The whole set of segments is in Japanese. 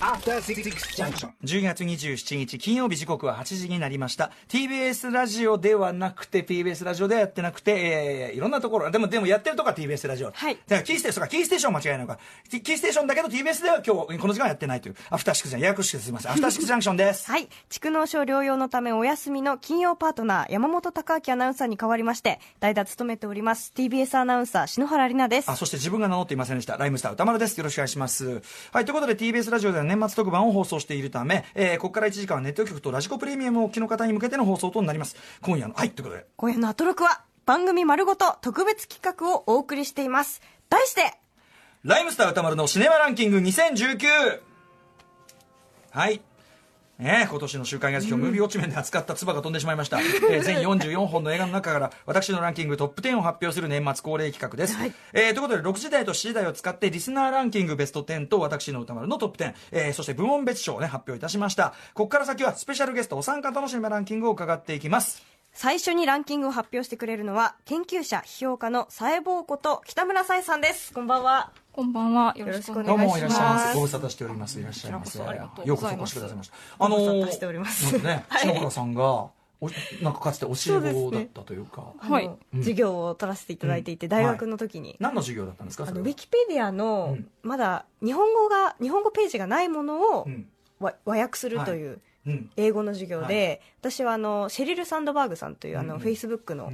After Six Junction. 10月27日金曜日時刻は8時になりました。TBS ラジオではなくて TBS ラジオではやってなくて、えー、いろんなところ。でもでもやってるとこは TBS ラジオ。はい。だからキーステーションかキーステーション間違いないのか。キキーステーションだけど TBS では今日この時間はやってないという。アフターシックスじゃんややこしくてすみませんアフターシックスジャンクションです。はい。蓄膿症療養のためお休みの金曜パートナー、山本隆明アナウンサーに代わりまして、代打務めております、TBS アナウンサー、篠原里奈です。あ。そして自分が名乗っていませんでした。ライムスター歌丸です。よろしくお願いします。はいということで TBS ラジオでは年末特番を放送しているため、えーここから1時間はネット局とラジコプレミアムをお聞きの方に向けての放送となります今夜のはいということで今夜のアトロクは、番組丸ごと特別企画をお送りしています。題して、ライムスター歌丸のシネマランキング2019はい。ねえ、今年の週刊映画辞表、ムービーウォッチメンで扱った唾が飛んでしまいました。えー全44本の映画の中から、私のランキングトップ10を発表する年末恒例企画です。えーということで、6時台と7時台を使って、リスナーランキングベスト10と私の歌丸のトップ10、えーそして部門別賞をね、発表いたしました。ここから先は、スペシャルゲストお三方のシネマランキングを伺っていきます。最初にランキングを発表してくれるのは、研究者、批評家のサエボーこと北村さえさんです。こんばんは。こんばんは。よろしくお願いします。どうもいらっしゃいませ。ご無沙汰しております。いらっしゃいませ。ようこそお越しくださいました。あのご無沙汰しております。なんかね、はい。篠原さんが、おなんかかつて教え子だったというか、はい。授業を取らせていただいていて、大学の時に、何の授業だったんですかあのウィキペディアの、うん。まだ日本語が日本語ページがないものをうん。わ和訳するといううん。英語の授業で、私はあのシェリル・サンドバーグさんというあの、フェイスブックの,、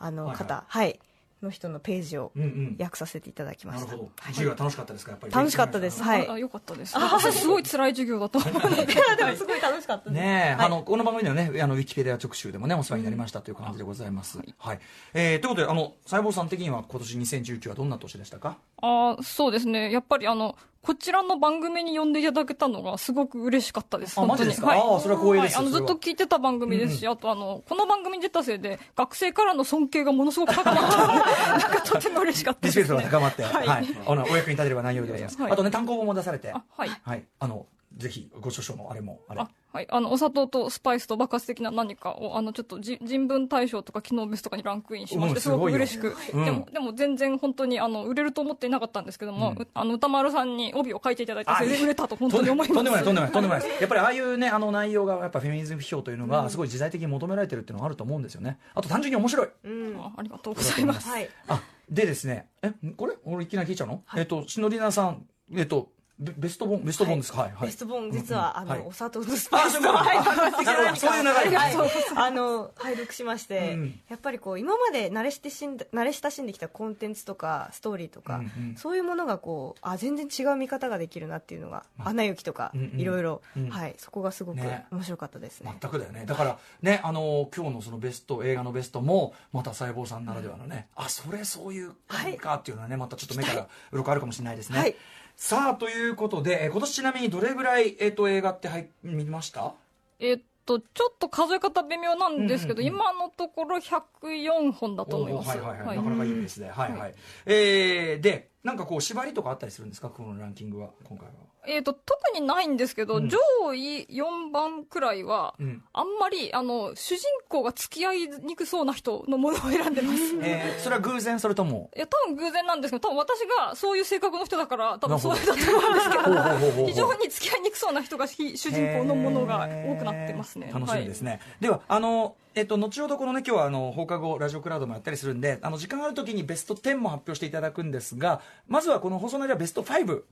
あの方、はいの人のページをうんうん。訳させていただきました、なるほど。はい授業は楽しかったですか？やっぱり。楽しかったですはいあ、よかったです。私すごい辛い授業だと思うので。でもすごい楽しかったですねえ、はいあの、この番組ではね、あの、ウィキペディア直集でもね、お世話になりましたという感じでございます。はい。えー、ということで、あの、細胞さん的には今年2019はどんな年でしたか？あそうですね。やっぱりあの、こちらの番組に呼んでいただけたのがすごく嬉しかったです。あ本当にマジですか？ああそれは光栄ですはいあの、ずっと聞いてた番組ですし、あとあの、この番組に出たせいで、学生からの尊敬がものすごく高まったので、なんかとても嬉しかったリスペクトですね。が高まって、は。はいいあの、お役に立てれば内容でございます。はいあとね、単行本も出されて、あはい。はい。あの、ぜひ、ご著書のあれも、あれ。あ。はい、あのお砂糖とスパイスと爆発的な何かをあのちょっとじ人文大賞とか機能ベストとかにランクインしましてすごく嬉しく、うん。でもでも全然本当にあの売れると思っていなかったんですけども、うん。うあの歌丸さんに帯を書いていただいてあそれで売れたと本当に思います。とんでもないとんでもないとんでもないです。やっぱりああいうねあの内容がやっぱフェミニズム批評というのがすごい時代的に求められてるっていうのがあると思うんですよね。あと単純に面白い。うん。あありがとうございます。はいあでですねえこれ俺いきなり聞いちゃうの、えっと篠里奈さんえっとベベスト本ベスト本ですか？はい、はいベストボン実は、あの、はい。お砂糖とスパイスあそういうことはい爆発的な何か。そういう流れはい。あの拝読しまして、うんやっぱりこう今まで慣れしてしんだ慣れ親しんできたコンテンツとかストーリーとか、そういうものがこうあ全然違う見方ができるなっていうのが「アナ雪」とか、いろいろ、うんはい、そこがすごくね。面白かったですね。全くだよね。だからねあの今日のそのベスト映画のベストもまた細胞さんならではのね、あそれそういう感じかっていうのはねまたちょっと目から鱗あるかもしれないですね、はいさあということでえー今年ちなみにどれぐらい、えっと映画ってはい見ました？えっとちょっと数え方微妙なんですけど、今のところ104本だと思います。はいはいはい、はい。なかなかいいペースで、はい。はい。えーでなんかこう縛りとかあったりするんですか？このランキングは今回は。えっと特にないんですけど、うん。上位4番くらいは、うん。あんまりあの主人公が付き合いにくそうな人のものを選んでます。えーそれは偶然？それとも？いや多分偶然なんですけど多分私がそういう性格の人だから多分そうだと思うんですけほうほうほうほうほうど非常に付き合いにくそうな人がひ主人公のものが多くなってますね。楽しみですね、ではあのえっと、後ほどこのね今日はあの放課後ラジオクラウドもやったりするんであの時間がある時にベスト10も発表していただくんですがまずはこの放送内ではベスト5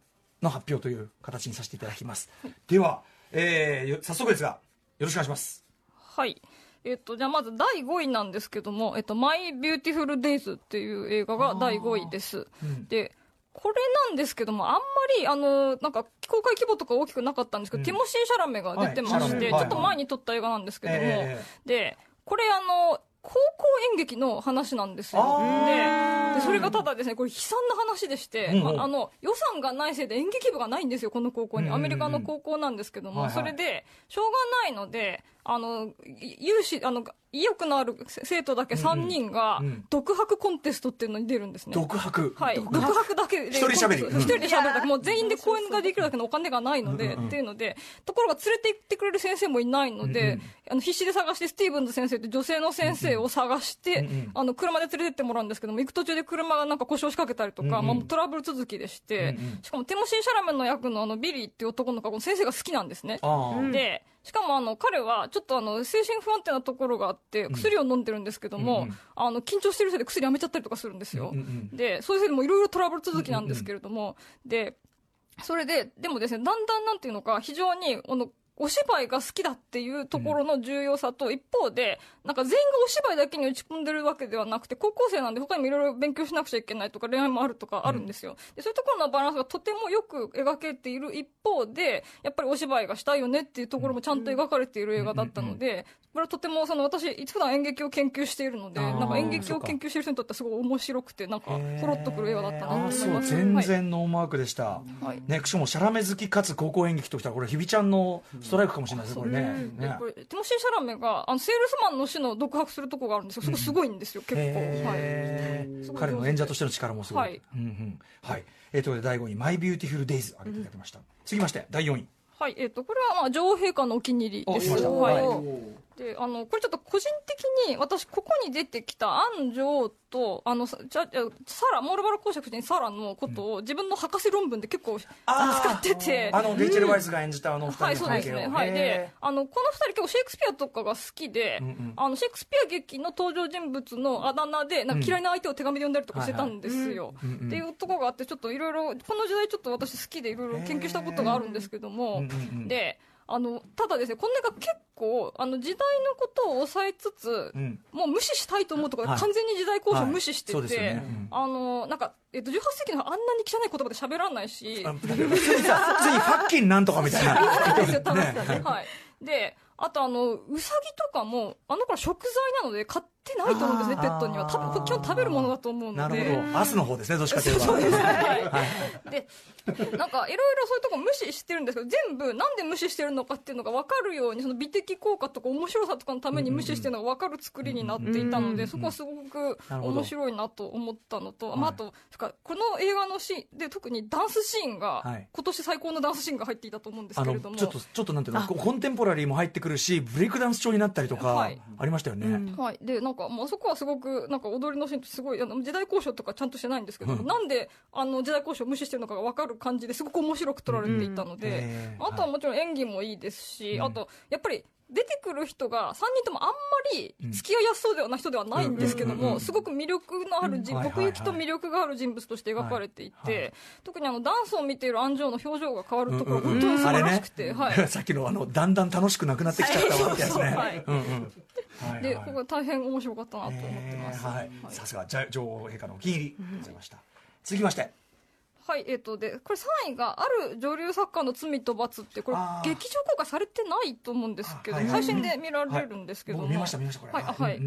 の発表という形にさせていただきます、では、えーよ早速ですがよろしくお願いします。はい。えっと、じゃあまず第5位なんですけども「えっと、マイ・ビューティフル・デイズ」っていう映画が第5位です、うん。でこれなんですけどもあんまりあのなんか公開規模とか大きくなかったんですけど、うん。ティモシー・シャラメが出てまして、はい。ちょっと前に撮った映画なんですけども、えでこれあの高校演劇の話なんですよ。ででそれがただですねこれ悲惨な話でして、うんうん。ああの予算がないせいで演劇部がないんですよこの高校に、アメリカの高校なんですけども、はいはい。それでしょうがないのであのい有志あの意欲のある生徒だけ3人が独白コンテストっていうのに出るんですね、独白？はい、独白？だけで。一人喋り。うん。一人で喋るだけ。もう全員で講演ができるだけのお金がないので、うんうんっていうのでところが連れて行ってくれる先生もいないので、うんうん。あの必死で探してスティーブンズ先生って女性の先生を探して、うんうんあの車で連れてってもらうんですけども行く途中で車がなんか故障しかけたりとか、うんうん。まあ、トラブル続きでして、うんうん。しかもティモシー・シャラメの役のあのビリーっていう男の子が先生が好きなんですね。ああ、でしかもあの彼はちょっとあの精神不安定なところがあって薬を飲んでるんですけども、うんうんあの緊張してるせいで薬やめちゃったりとかするんですよ、うんうんでそういうせいでもいろいろトラブル続きなんですけれども、でそれででもですねだんだんなんていうのか非常にあのお芝居が好きだっていうところの重要さと、一方で、なんか全員がお芝居だけに打ち込んでるわけではなくて、高校生なんで他にもいろいろ勉強しなくちゃいけないとか、恋愛もあるとかあるんですよ。でそういうところのバランスがとてもよく描けている一方で、やっぱりお芝居がしたいよねっていうところもちゃんと描かれている映画だったので、これはとてもその私、普段演劇を研究しているので、なんか演劇を研究している人にとってはすごい面白くて、なんか、ほろっとくる映画だったなとああそう思います。全はい。然ノーマークでした、はい。ね、しかもシャラメ好きかつ高校演劇ときたらこれ日比ちゃんのストライクかもしれないですね、これね。ね。でこれティモシー・シャラメがあのセールスマンの死の独白するとこがあるんですよ。そこすごいんですよ、結構、へーはいすごい彼の演者としての力もすごい、はい。うんうんはい。えー、ということで第5位「マイ・ビューティフル・デイズ」挙げていただきました、続きまして第4位。はい。えー、とこれはまあ女王陛下のお気に入りですはいであのこれちょっと個人的に私ここに出てきたアン女王とあのさじゃサラモールバラ公爵夫人サラのことを自分の博士論文で結構あー。扱ってて。あのレイチェル・ワイスが演じたあの二はい、人そうですね。の関係を、はい。でへ、あの、この二人結構シェイクスピアとかが好きで、うんうん。あの、シェイクスピア劇の登場人物のあだ名で、なんか嫌いな相手を手紙で呼んだりとかしてたんですよ。うんうんうん。っていうところがあって、ちょっといろいろ、この時代ちょっと私好きでいろいろ研究したことがあるんですけども、うんうんうん。で、あの、ただですね、この映画結構、あの、時代のことを抑えつつ、うん。もう無視したいと思うところはい。完全に時代交渉を無視してて、はいね。うん。あの、なんか、えっと、18世紀のあんなに汚い言葉で喋らないし、あ普通にさ普通にファッキンなんとかみたいな。はい。で、あとあの、うさぎとかも、あの子ら食材なので買ってないと思うんですね、ペットには。多分、基本食べるものだと思うなので。るほど。アスの方ですねどっちかといえばそうですね。はい。はい。で、なんか、いろいろそういうとこ無視してるんですけど、全部、なんで無視してるのかっていうのが分かるように、その美的効果とか面白さとかのために無視してるのが分かる作りになっていたので、そこはすごく面白いなと思ったのと、はい。まあ、あと、それからこの映画のシーンで特にダンスシーンが、はい。今年最高のダンスシーンが入っていたと思うんですあけれども。のちょっとちょっとなんていうの コンテンポラリーも入ってくるしブレイクダンス調になったりとかはい。ありましたよね、はい、でなんかもうあそこはすごくなんか踊りのシーンってすごいあの時代交渉とかちゃんとしてないんですけど、うん。なんであの時代交渉を無視してるのかが分かる感じですごく面白く撮られていたので、へーあとはもちろん演技もいいですし、うん。あとやっぱり出てくる人が3人ともあんまり付き合いやすそうではない人ではないんですけどうんうんうんうんもすごく魅力のある人うん。はいはいはい。奥行きと魅力がある人物として描かれていはいはて特にあのダンスを見ている安城の表情が変わるところうんうんうん。本当に素晴らしくて、さっきのあのだんだん楽しくなくなってきちゃったわってやつね、はい。うんうんはいではい。ここが大変面白かったなと思ってます。えーはい。はい。さすがじゃ女王陛下のお気に入り。でございました、続きまして。はい、えっ、と、で、これ3位が、ある女流作家の罪と罰って、これ劇場公開されてないと思うんですけど、配信で見られるんですけども、僕見ました見ましたこれ。はい、あはい。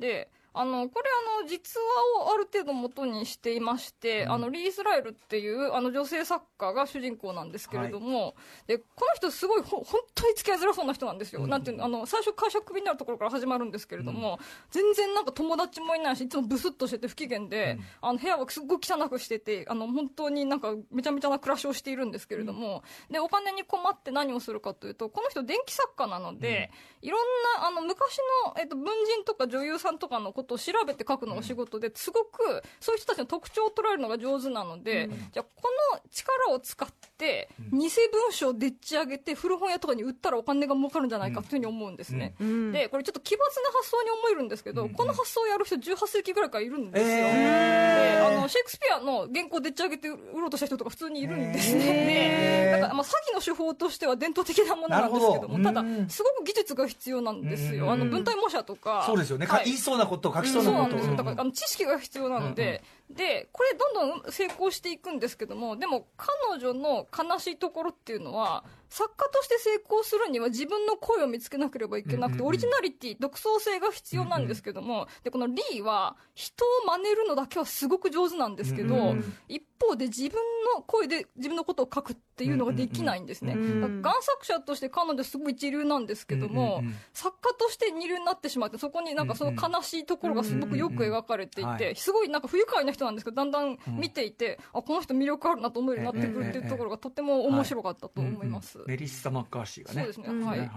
で、あの、これ、あの、実話をある程度元にしていまして、うん。あの、リー・イスラエルっていう、あの、女性作家が主人公なんですけれども、で、この人、すごい、ほ本当に付き合いづらそうな人なんですよ。うん。なんていうの、あの、最初会社クビになるところから始まるんですけれども、全然なんか友達もいないし、いつもブスッとしてて不機嫌で、うん。あの、部屋はすっごい汚くしてて、あの、本当になんかめちゃめちゃな暮らしをしているんですけれども、で、お金に困って何をするかというと、この人電気作家なので、いろんな、あの、昔の、えっと、文人とか女優さんとかのことを調べて書くのが仕事で、すごく、そういう人たちの特徴を捉えるのが上手なので、じゃあ、この力を使って、偽文書をでっち上げて、古本屋とかに売ったらお金が儲かるんじゃないかというふうに思うんですね。うん。で、これちょっと奇抜な発想に思えるんですけど、うん。この発想をやる人18世紀ぐらいからいるんですよ。えー。であのシェイクスピアの原稿でっち上げて売ろうとした人とか普通にいるんですへね。ー。で、だからまあ詐欺の手法としては伝統的なものなんですけども、ただすごく技術が必要なんですよ。あのうん。文体模写とか。そうですよね、かはい。言いそうなこと書きそそううなこと。なんですよ。だからあの知識が必要なので、で、これどんどん成功していくんですけども、でも彼女の悲しいところっていうのは、作家として成功するには自分の声を見つけなければいけなくて、オリジナリティ、独創性が必要なんですけども、で、このリーは人を真似るのだけはすごく上手なん。ですけど、一方で自分の声で自分のことを書くっていうのができないんですね。贋作者として彼女すごい一流なんですけども、うんうんうん。作家として二流になってしまって、そこになんかその悲しいところがすごくよく描かれていうんうん。うんて、すごいなんか不愉快な人なんですけど、だんだん見ていて、あ、この人魅力あるなと思うようになってくるっていうところがとても面白かったと思います。うんうん。メリッサ・マッカーシーがね。そうですねうん。はい。はい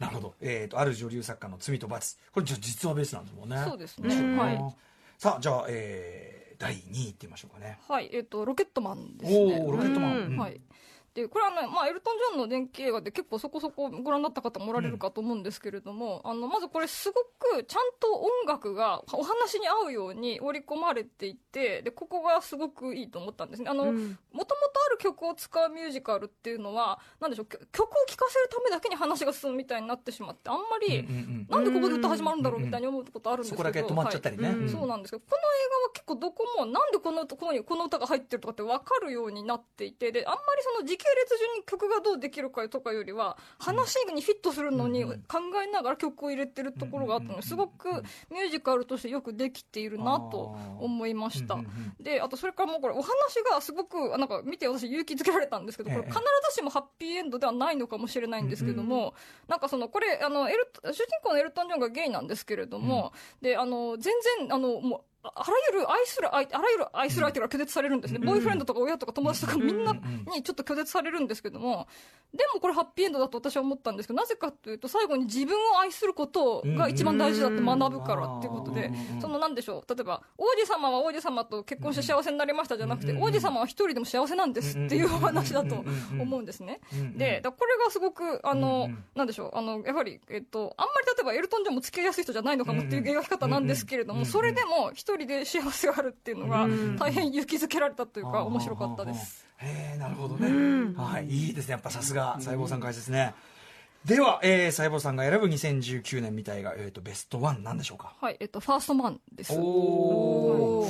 なるほど、えー、とある女流作家の罪と罰。これ実話ベースなんですもんね。そうですね。面白いなはい。さあじゃあ、えー、第2位いってみましょうかね。はい、えっ、と、ロケットマンですおね。おロケットマン、うんうんはい。で、これはね、まあ、エルトン・ジョンの電気映画で結構そこそこご覧になった方もおられるかと思うんですけれども、あの、まずこれすごくちゃんと音楽がお話に合うように織り込まれていて、で、ここがすごくいいと思ったんですね。あの、うん。もともとある曲を使うミュージカルっていうのは、なんでしょう、曲を聴かせるためだけに話が進むみたいになってしまって、あんまり、うんうんなんでここで歌始まるんだろうみたいに思うことあるんですけど、そこだけ止まっちゃったりね、はい。うん。そうなんですけど、この映画は結構どこも、なんでこのここにこの歌が入ってるとかって分かるようになっていて、で、あんまりその時系列順に曲がどうできるかとかよりは、話にフィットするのにうん考えながら曲を入れてるところがあったの。で、すごくミュージカルとしてよくできているなと思いました。で、あとそれからもうこれお話がすごく、なんか見て私勇気づけられたんですけど、これええ必ずしもハッピーエンドではないのかもしれないんですけども、なんかその、これ、あの、エルト、主人公のエルトン・ジョンがゲイなんですけれども、で、あの、全然、あの、もう、ああらゆる愛する相手、あらゆる愛する相手から拒絶されるんですね。ボーイフレンドとか親とか友達とかみん。なにちょっと拒絶されるんですけども、でもこれハッピーエンドだと私は思ったんですけど、なぜかというと最後に自分を愛することが一番大事だって学ぶからっていうことでそのなんでしょう、例えば、王子様は王子様と結婚して幸せになりましたじゃなくて、うん王子様は一人でも幸せなんですっていうお話だと思うんですね。で、これがすごく、あの、なんでしょう、あの、やはり、えっと、あんまり例えばエルトン・ジョンも付き合いやすい人じゃないのかもっていう描き方なんですけれども、それでも一人で幸せがあるっていうのがうん。大変勇気づけられたというか、面白かったです。へえなるほどね、うん。はいいいですねやっぱさすが細胞さん解説ね、では、えー、細胞さんが選ぶ2019年みたいが、えー、とベストワンなんでしょうか？はい、えっと、ファーストマンです。お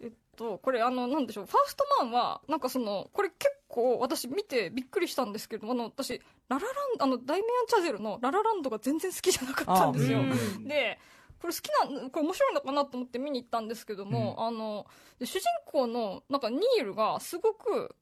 えっと、これ、あの、なんでしょう、ファーストマンは、なんかその、これ結構私見てびっくりしたんですけど、あの、私、ララランド、あの、ダイメアン・チャゼルのララランドが全然好きじゃなかったんですよ。で、これ好きな、これ面白いのかなと思って見に行ったんですけども、あの、で主人公の、なんかニールがすごく、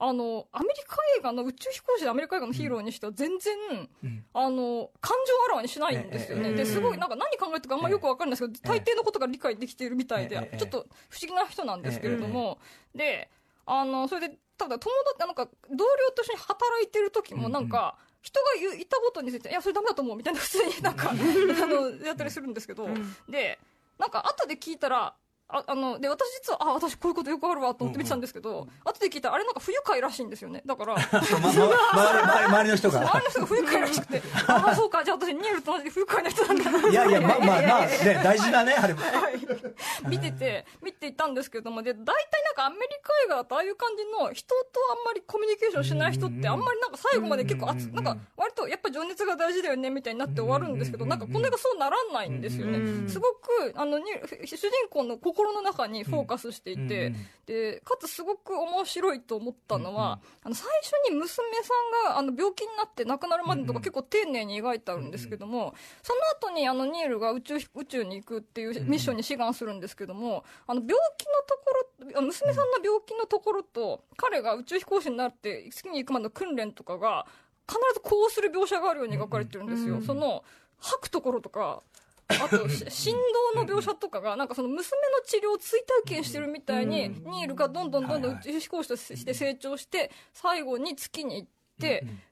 あの、アメリカ映画の宇宙飛行士でアメリカ映画のヒーローにしては全然、うん。あの、感情をあらわにしないんですよね。ええで、すごい、なんか何考えてるかあんまりよくわかんないですけど、大抵のことが理解できているみたいえでえ、ちょっと不思議な人なんですけれども、で、あの、それで、ただ友達、なんか、同僚と一緒に働いてる時も、なんか、人が言ったことについて、いや、それダメだと思う、みたいな、普通になんか、あの、やったりするんですけど、で、なんか、後で聞いたら、ああの、で、私実は、あ、私こういうことよくあるわと思って見てたんですけど、後で聞いたら、あれなんか不愉快らしいんですよね。だから、まま周り周りの人周りがの人が不愉快らしくて、ああ、そうか、じゃあ私、ニールと同じで不愉快な人なんだな。いやいやまあまあまあね大事なねあれ見てて、見ていたんですけども、で、大体なんかアメリカ映画だとああいう感じの人とあんまりコミュニケーションしない人ってあんまりなんか最後まで結構熱、うんなんか割とやっぱ情熱が大事だよねみたいになって終わるんですけど、なんかこの映画そうならないんですよね。すごく、あの、に主人公の心の中にフォーカスしていて、で、かつすごく面白いと思ったのは、あの、最初に娘さんがあの病気になって亡くなるまでのとか結構丁寧に描いてあるんですけども、その後にあのニールが宇宙宇宙に行くっていうミッションに志願するんですけども、あの病気のところ、あ娘さんの病気のところと、彼が宇宙飛行士になって月に行くまでの訓練とかが、必ずこうする描写があるように描かれてるんですよ。その、吐くところとか、あと、し振動の描写とかが、なんかその娘の治療を追体験してるみたいに、ニールがどんどんどんどん宇宙飛行士として成長して、最後に月に行って、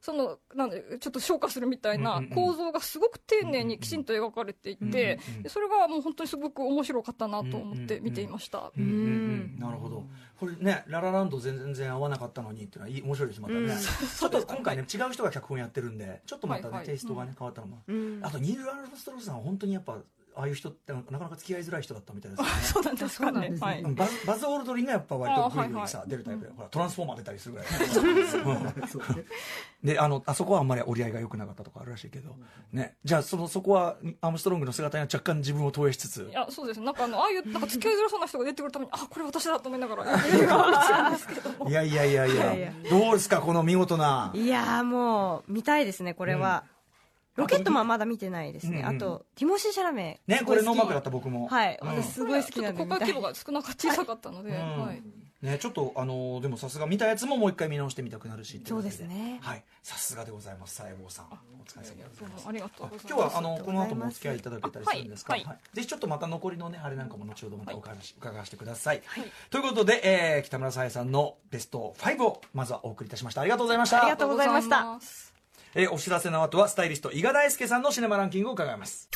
その、なんで、ちょっと消化するみたいな構造がすごく丁寧にきちんと描かれていて、でそれがもう本当にすごく面白かったなと思って見ていました。うんうんうん。なるほど。これねララランド全然合わなかったのにっていうのはいい面白いですまたね、ちょっと今回ね違う人が脚本やってるんでちょっとまたね、はいはい。テイストがね変わったのも、うんあとニール・アルムストロングさんは本当にやっぱああいう人ってなかなか付き合いづらい人だったみたいですね。そうなんですかね。はい。うんバズバズ・オールドリンがやっぱ割とグイグイあはいさ、はい出るタイプで、ほら。トランスフォーマー出たりするぐらい。であのあそこはあんまり折り合いが良くなかったとかあるらしいけど、ね、じゃあそのそこはアームストロングの姿には若干自分を投影しつつ。いや、そうです。ね。なんかあの、ああいう、なんか付き合いづらそうな人が出てくるために、あ、これ私だと思いながら。いやいやいやいや。いやいや。どうですかこの見事な。いやーもう見たいですねこれは、ロケットマンまだ見てないですね。あと、ティモシー・シャラメ。ねこれノーマークだった僕も。はい。うん。私すごい好きちょっとなんで規模が少なか小さかったので、ね、ちょっとあのーでもさすが見たやつももう一回見直してみたくなるしそうですね。はい。さすがでございます西郷さん。お疲れ様でございます。どうもありがとうございます。今日はあのこの後もお付き合いいただけたりするんですか、はい。はい。ぜひちょっとまた残りのねあれなんかも後ほどまたお伺いし伺わせてください、はい。ということで、えー北村沙耶さんのベスト5をまずはお送りいたしました。ありがとうございました。ありがとうございましたえーお知らせの後はスタイリスト伊賀大輔さんのシネマランキングを伺います。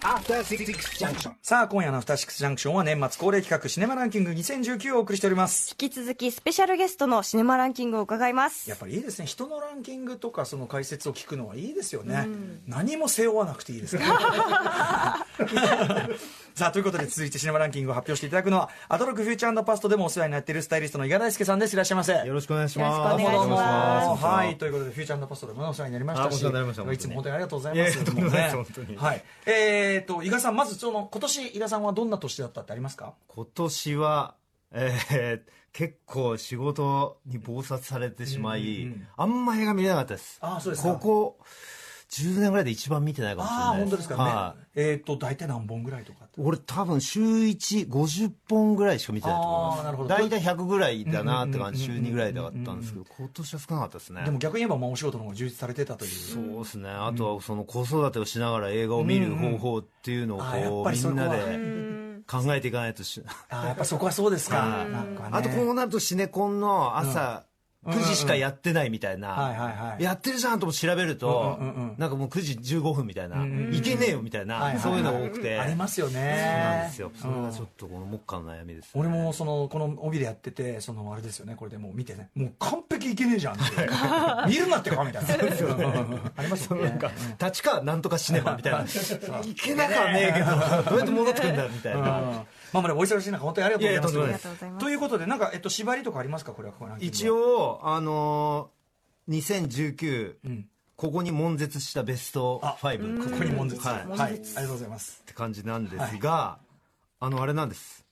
After Six Junction. さあ今夜の「アフターシックスジャンクション」は年末恒例企画シネマランキング2019をお送りしております。引き続きスペシャルゲストのシネマランキングを伺います。やっぱりいいですね。人のランキングとかその解説を聞くのはいいですよね、何も背負わなくていいですから さあということで続いてシネマランキングを発表していただくのはアトロックフューチャーパストでもお世話になっているスタイリストの伊賀大輔さんです。いらっしゃいませ。よろしくお願いします。よろしくお願いしますはいということでフューチャーパストでもお世話になりましたしいつも本当にありがとうございます。いやいやとんでもないですえー、と伊賀さんまずその今年伊賀さんはどんな年だったってありますか？今年は、えー結構仕事に忙殺されてしまい、うんうんうん。あんま映画見れなかったです。あそうですか。ここ10年ぐらいで一番見てないかもしれああない本当ですかね、はいえっ、と大体何本ぐらいとかって俺多分週1、50本ぐらいしか見てないと思います。大体100ぐらいだなって感じ、週うんうんうんうん2ぐらいだったんですけど、今年は少なかったですね。でも逆に言えばまあお仕事の方が充実されてたというそうですね。あとはその子育てをしながら映画を見る方法っていうのをこうみんなで考えていかないとし。あーやっぱそこはそうですか、かねあとこうなるとシネコンの朝9時しかやってないみたいな、やってるじゃんとも調べると、なんかもう9時15分みたいな、いけねえよみたいな、そういうのが多くて、ありますよね。そうなんですよ、それうんがちょっとこの目下の悩みです、ね。俺もそのこの帯でやっててそのあれですよね。これでもう見てねもう完璧いけねえじゃんって。見るなってかみたいな。ありますよね。なんか立川なんとかシネマみたいな。いけなかねえけどどうやって戻ってくんだみたいうん。な、まあまあねお忙しい中本当にありがとうございます。というございます。ということでなんか、えっと、縛りとかありますか？これは一応あのー、2019、うん。ここに悶絶したベストあ5ここに悶絶はい。はい、ありがとうございます。って感じなんですが、あのあれなんです。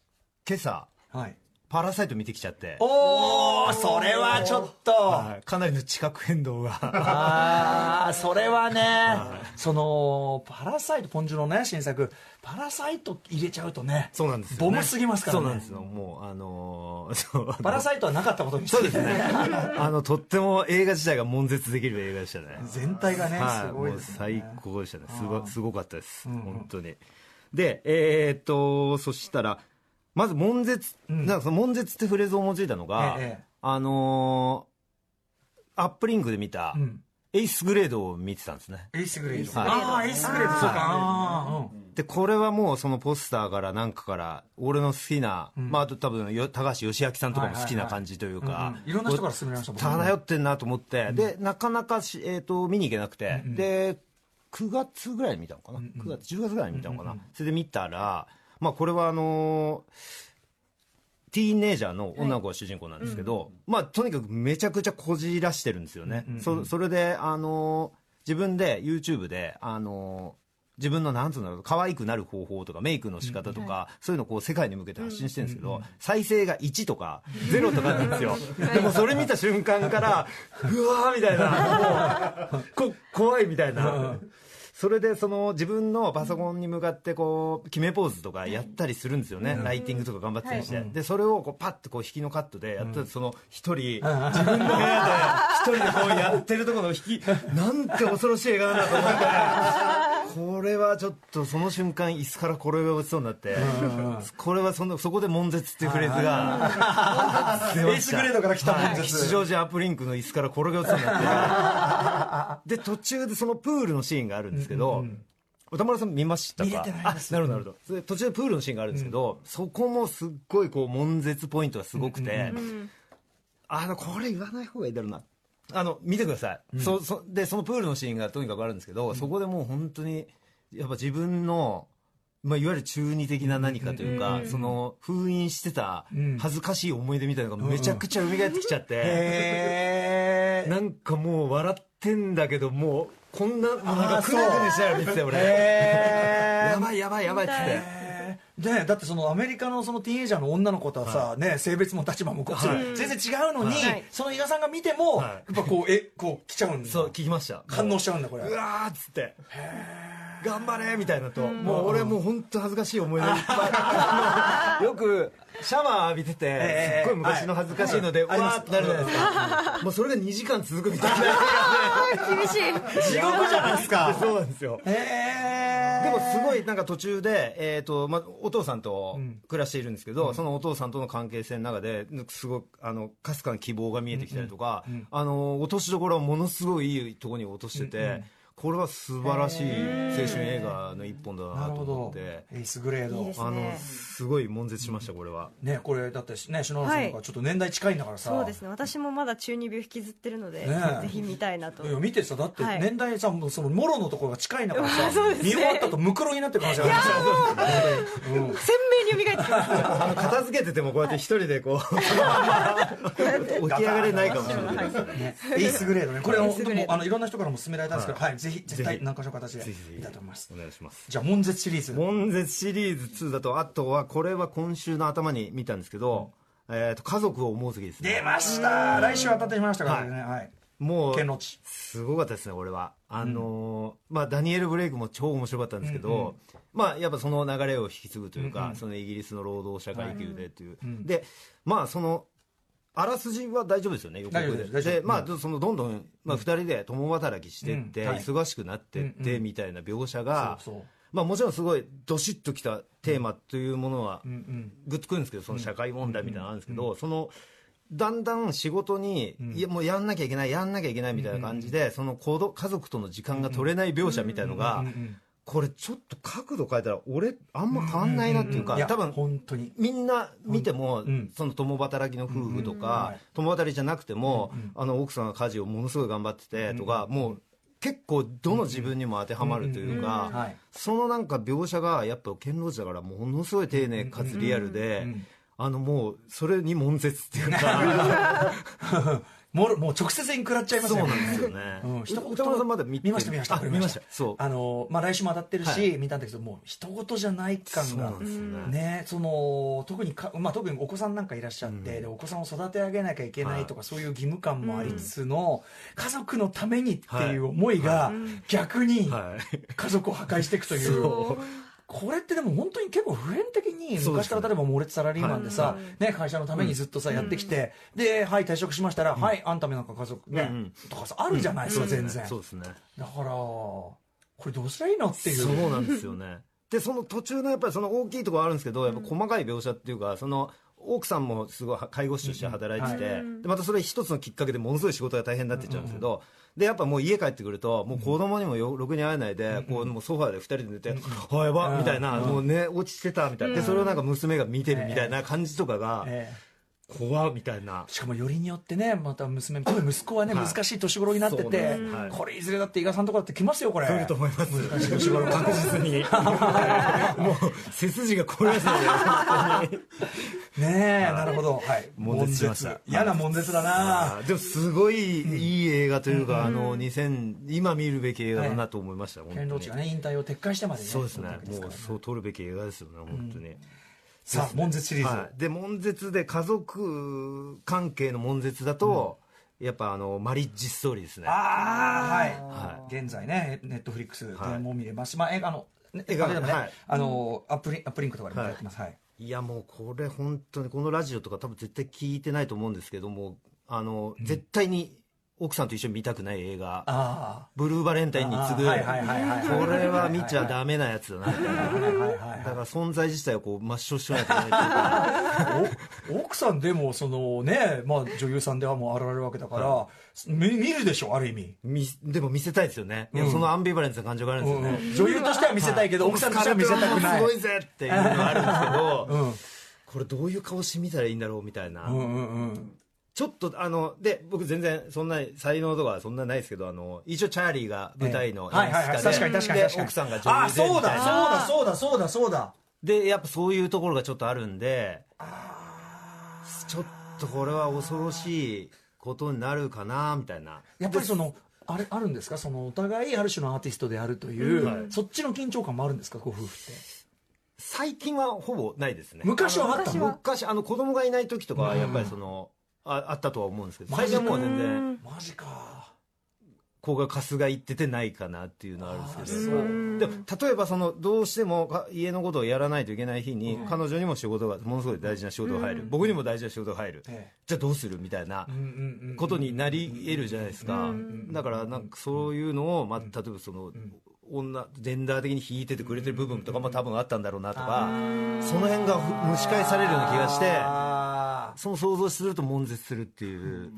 今朝はいパラサイト見てきちゃって、おおそれはちょっと。はい。かなりの地殻変動が。ああ それはね、そのパラサイトポンジュのね新作パラサイト入れちゃうとねそうなんですよ、ね、ボムすぎますからね。そうなんですよ。もうあのー パラサイトはなかったことにして。そうですね。あのとっても映画自体が悶絶できる映画でしたね。全体がね、はい、すごいですね。もう最高でしたね。すごすごかったです、んうん。本当に。でえーっとそしたらまず悶絶、ん。なんかその悶絶ってフレーズを用いたのが、ええあのーアップリンクで見た、うん。エイスグレードを見てたんですね。エイスグレード。はい。ああエイスグレード。そうか。でこれはもうそのポスターからなんかから俺の好きな、まあ、あと多分よ高橋ヨシキさんとかも好きな感じというかはいうんうん。いろんな人から勧められました僕も漂ってんなと思って、でなかなかし、えー、と見に行けなくて、で9月ぐらいに見たのかな、9月10月ぐらいに見たのかな、それで見たら、まあ、これはあのーティーンネイジャーの女の子が主人公なんですけど、まあ、とにかくめちゃくちゃこじらしてるんですよね、そそれで、あのー自分で YouTube で、あのー自分のなんつうんだろう可愛くなる方法とかメイクの仕方とか、そういうのをこう世界に向けて発信してるんですけど、再生が1とか0とかなんですよ。でもそれ見た瞬間からうわーみたいなもうこ怖いみたいなそれでその自分のパソコンに向かってこう決めポーズとかやったりするんですよね、ライティングとか頑張ってたりして、でそれをこうパッとこう引きのカットでやったらその一人、自分の部屋で一人でこうやってるところの引きなんて恐ろしい映画なんだと思ってこれはちょっとその瞬間椅子から転げ落ちそうになって、これはそのそこで悶絶っていうフレーズが出ましたエイスグレードから来た悶絶はい。吉祥寺アップリンクの椅子から転げ落ちそうになって。で途中でそのプールのシーンがあるんですけど、歌丸さん見ましたか？見れてないです。あなるほどなるほど。途中でプールのシーンがあるんですけど、そこもすっごいこう悶絶ポイントがすごくて、あのこれ言わない方がいいだろうなあの見てください、そそでそのプールのシーンがとにかくあるんですけど、そこでもう本当にやっぱ自分の、まあ、いわゆる中二的な何かというか、その封印してた恥ずかしい思い出みたいなのがめちゃくちゃ蘇ってきちゃって、へなんかもう笑ってんだけどもうこんなもうなんかクネクネしながら見てたよ俺、えやばいやばいやばいっつって。ーね、だってそのアメリカのそのティーンエイジャーの女の子とはさ、ね、性別も立場もこっちはい。全然違うのに、はい。その伊賀さんが見ても、はい。やっぱこうえこう来ちゃうんだ。そう聞きました。反応しちゃうんだこれ。うわーっつって頑張れみたいなと、もう俺もう本当恥ずかしい思い出。いっぱいよくシャワー浴びてて、ええ。すっごい昔の恥ずかしいので、はい。うわーってなるじゃないですか、もうそれが2時間続くみたいな。厳しい。地獄じゃないですか。そうなんですよ。へでもすごいなんか途中で、えーとまあ、お父さんと暮らしているんですけど、そのお父さんとの関係性の中ですごくあのかすかな希望が見えてきたりとか、あの落としどころはものすごいいいところに落としてて、これは素晴らしい青春映画の一本だななと思って。エースグレード。あのすごい悶絶しましたこれは、ねこれだってね篠原さんとかちょっと年代近いんだからさ、そうですね。私もまだ中二病引きずってるので、ね。えぜひ見たいなと。いや見てさだってはい。年代さ、そのもろのところが近いんだからさ、見終わったとムクロになってる可能性があるうん。鮮明に蘇ってきますあの片付けててもこうやって一人でこう、起き上がれないかもしれないね、エースグレードね。これはエースグレードもうあのいろんな人からも勧められたんですけど、はい。ぜひ絶対何か所か形でぜひぜひ。見たいと思います。お願いします。じゃあ悶絶シリーズ。悶絶シリーズ2だとあとはこれは今週の頭に見たんですけど、えー、と家族を思う次ですね。出ました。来週当たってしまいましたからね。はいもう剣の地すごかったですねこれは。あのーまあダニエル・ブレイクも超面白かったんですけど、まあやっぱその流れを引き継ぐというか、そのイギリスの労働者階級でという、でまあそのあらすじは大丈夫ですよね予告大丈夫ででまあそのどんどん、まあ、2人で共働きしてって、忙しくなってってみたいな描写が、まあ、もちろんすごいどしっときたテーマというものはうんうん。グッとくるんですけどその社会問題みたいなのあるんですけど、そのだんだん仕事に、いやもうやんなきゃいけないやんなきゃいけないみたいな感じで、その子ど家族との時間が取れない描写みたいのが、うんうんこれちょっと角度変えたら俺あんま変わんないなっていうか、多分本当に。みんな見ても、ん。その共働きの夫婦とか、はい共働きじゃなくても、あの奥さんが家事をものすごい頑張っててとか、もう結構どの自分にも当てはまるというか、そのなんか描写がやっぱ堅牢地だからものすごい丁寧かつリアルで、あのもうそれに悶絶っていうか。も うもう直接に食らっちゃいますよそうなんですよね、うん、一言歌丸さんまだ見ました見ましたあ見ました。そう。あのまあ来週も当たってるし、は見たんだけどもう一言じゃない感が。ね。ねその特にか、まあ、特にお子さんなんかいらっしゃって、でお子さんを育て上げなきゃいけないとか、そういう義務感もありつつの、家族のためにっていう思いが、逆にはい。家族を破壊していくという。これってでも本当に結構普遍的に昔から例えば猛烈サラリーマンでさ、ね、会社のためにずっとさ、やってきて、で、はい、退職しましたら、はい、あんたもなんか家族ね、うん。とかさ、あるじゃないですか、全然。そうですね。だから、これどうしたらいいのっていう。そうなんですよね。でその途中のやっぱりその大きいところあるんですけどやっぱ細かい描写っていうかその奥さんもすごい介護士として働いてて、でまたそれ一つのきっかけでものすごい仕事が大変になってっちゃうんですけど、でやっぱもう家帰ってくるともう子供にもよろくに会えないで、こうもうソファーで二人で寝て「あやば」みたいな、もうね落ちてたみたいな、でそれをなんか娘が見てるみたいな感じとかが、ええ怖みたいな。しかもよりによってねまた娘特に息子はね、はい。難しい年頃になってて、はい。これいずれだって伊賀さんとこだって来ますよこれ。来ると思います。難しい年頃確実に。もう背筋が凍りますよね本当に。ねえなるほど。はい。悶絶。しました嫌な悶絶だな、でもすごいいい映画というか、あの2000今見るべき映画だなと思いました、本当に。剣道地がね引退を撤回してまでねそうですね。もうそう撮るべき映画ですよね本当に、さあ悶絶シリーズ、はい、で悶絶で家族関係の悶絶だと、やっぱあのマリッジストーリーですね。ああはい、は現在ねネットフリックスではい。も見れます。し、まあ映画のね映画でもね、はい。あのアップリンアップリンクとかでもやってます。はい、いやもうこれ本当にこのラジオとか多分絶対聞いてないと思うんですけどもあの、絶対に奥さんと一緒に見たくない映画。あブルーバレンタインに次ぐ。これは見ちゃダメなやつだな。みたいだから存在自体をこう抹消しないといけない奥さんでもそのね、まあ、女優さんではもうあられるわけだから、見見るでしょある意味、みでも見せたいですよね、いやそのアンビバレンスな感情があるんですよね、女優としては見せたいけど、奥さんとしては見せたくない。すごいぜっていうのがあるんですけど、うん。これどういう顔してみたらいいんだろうみたいな、うんうんうんちょっとあので僕全然そんな才能とかそんなないですけどあの一応チャーリーが舞台の演出家で奥さんがあ女優でそうだそうだそうだそうだそうだ。でやっぱそういうところがちょっとあるんでちょっとこれは恐ろしいことになるかなみたいな。やっぱりそのあれあるんですか？そのお互いある種のアーティストであるという、はいそっちの緊張感もあるんですか？ご夫婦って。最近はほぼないですね。昔はあったの？昔あの子供がいない時とかはやっぱりその、ああったとは思うんですけど最近はもう全然マジか。子が春日行っててないかなっていうのはあるんですけどでも例えばそのどうしてもか家のことをやらないといけない日に、彼女にも仕事がものすごい大事な仕事が入る、僕にも大事な仕事が入る、ええ。じゃあどうするみたいなことになり得るじゃないですか、だからなんかそういうのを、まあ、例えばその、女ジェンダー的に引いててくれてる部分とかも多分あったんだろうなとかその辺がふ蒸し返されるような気がしてあその想像すると悶絶するっていう、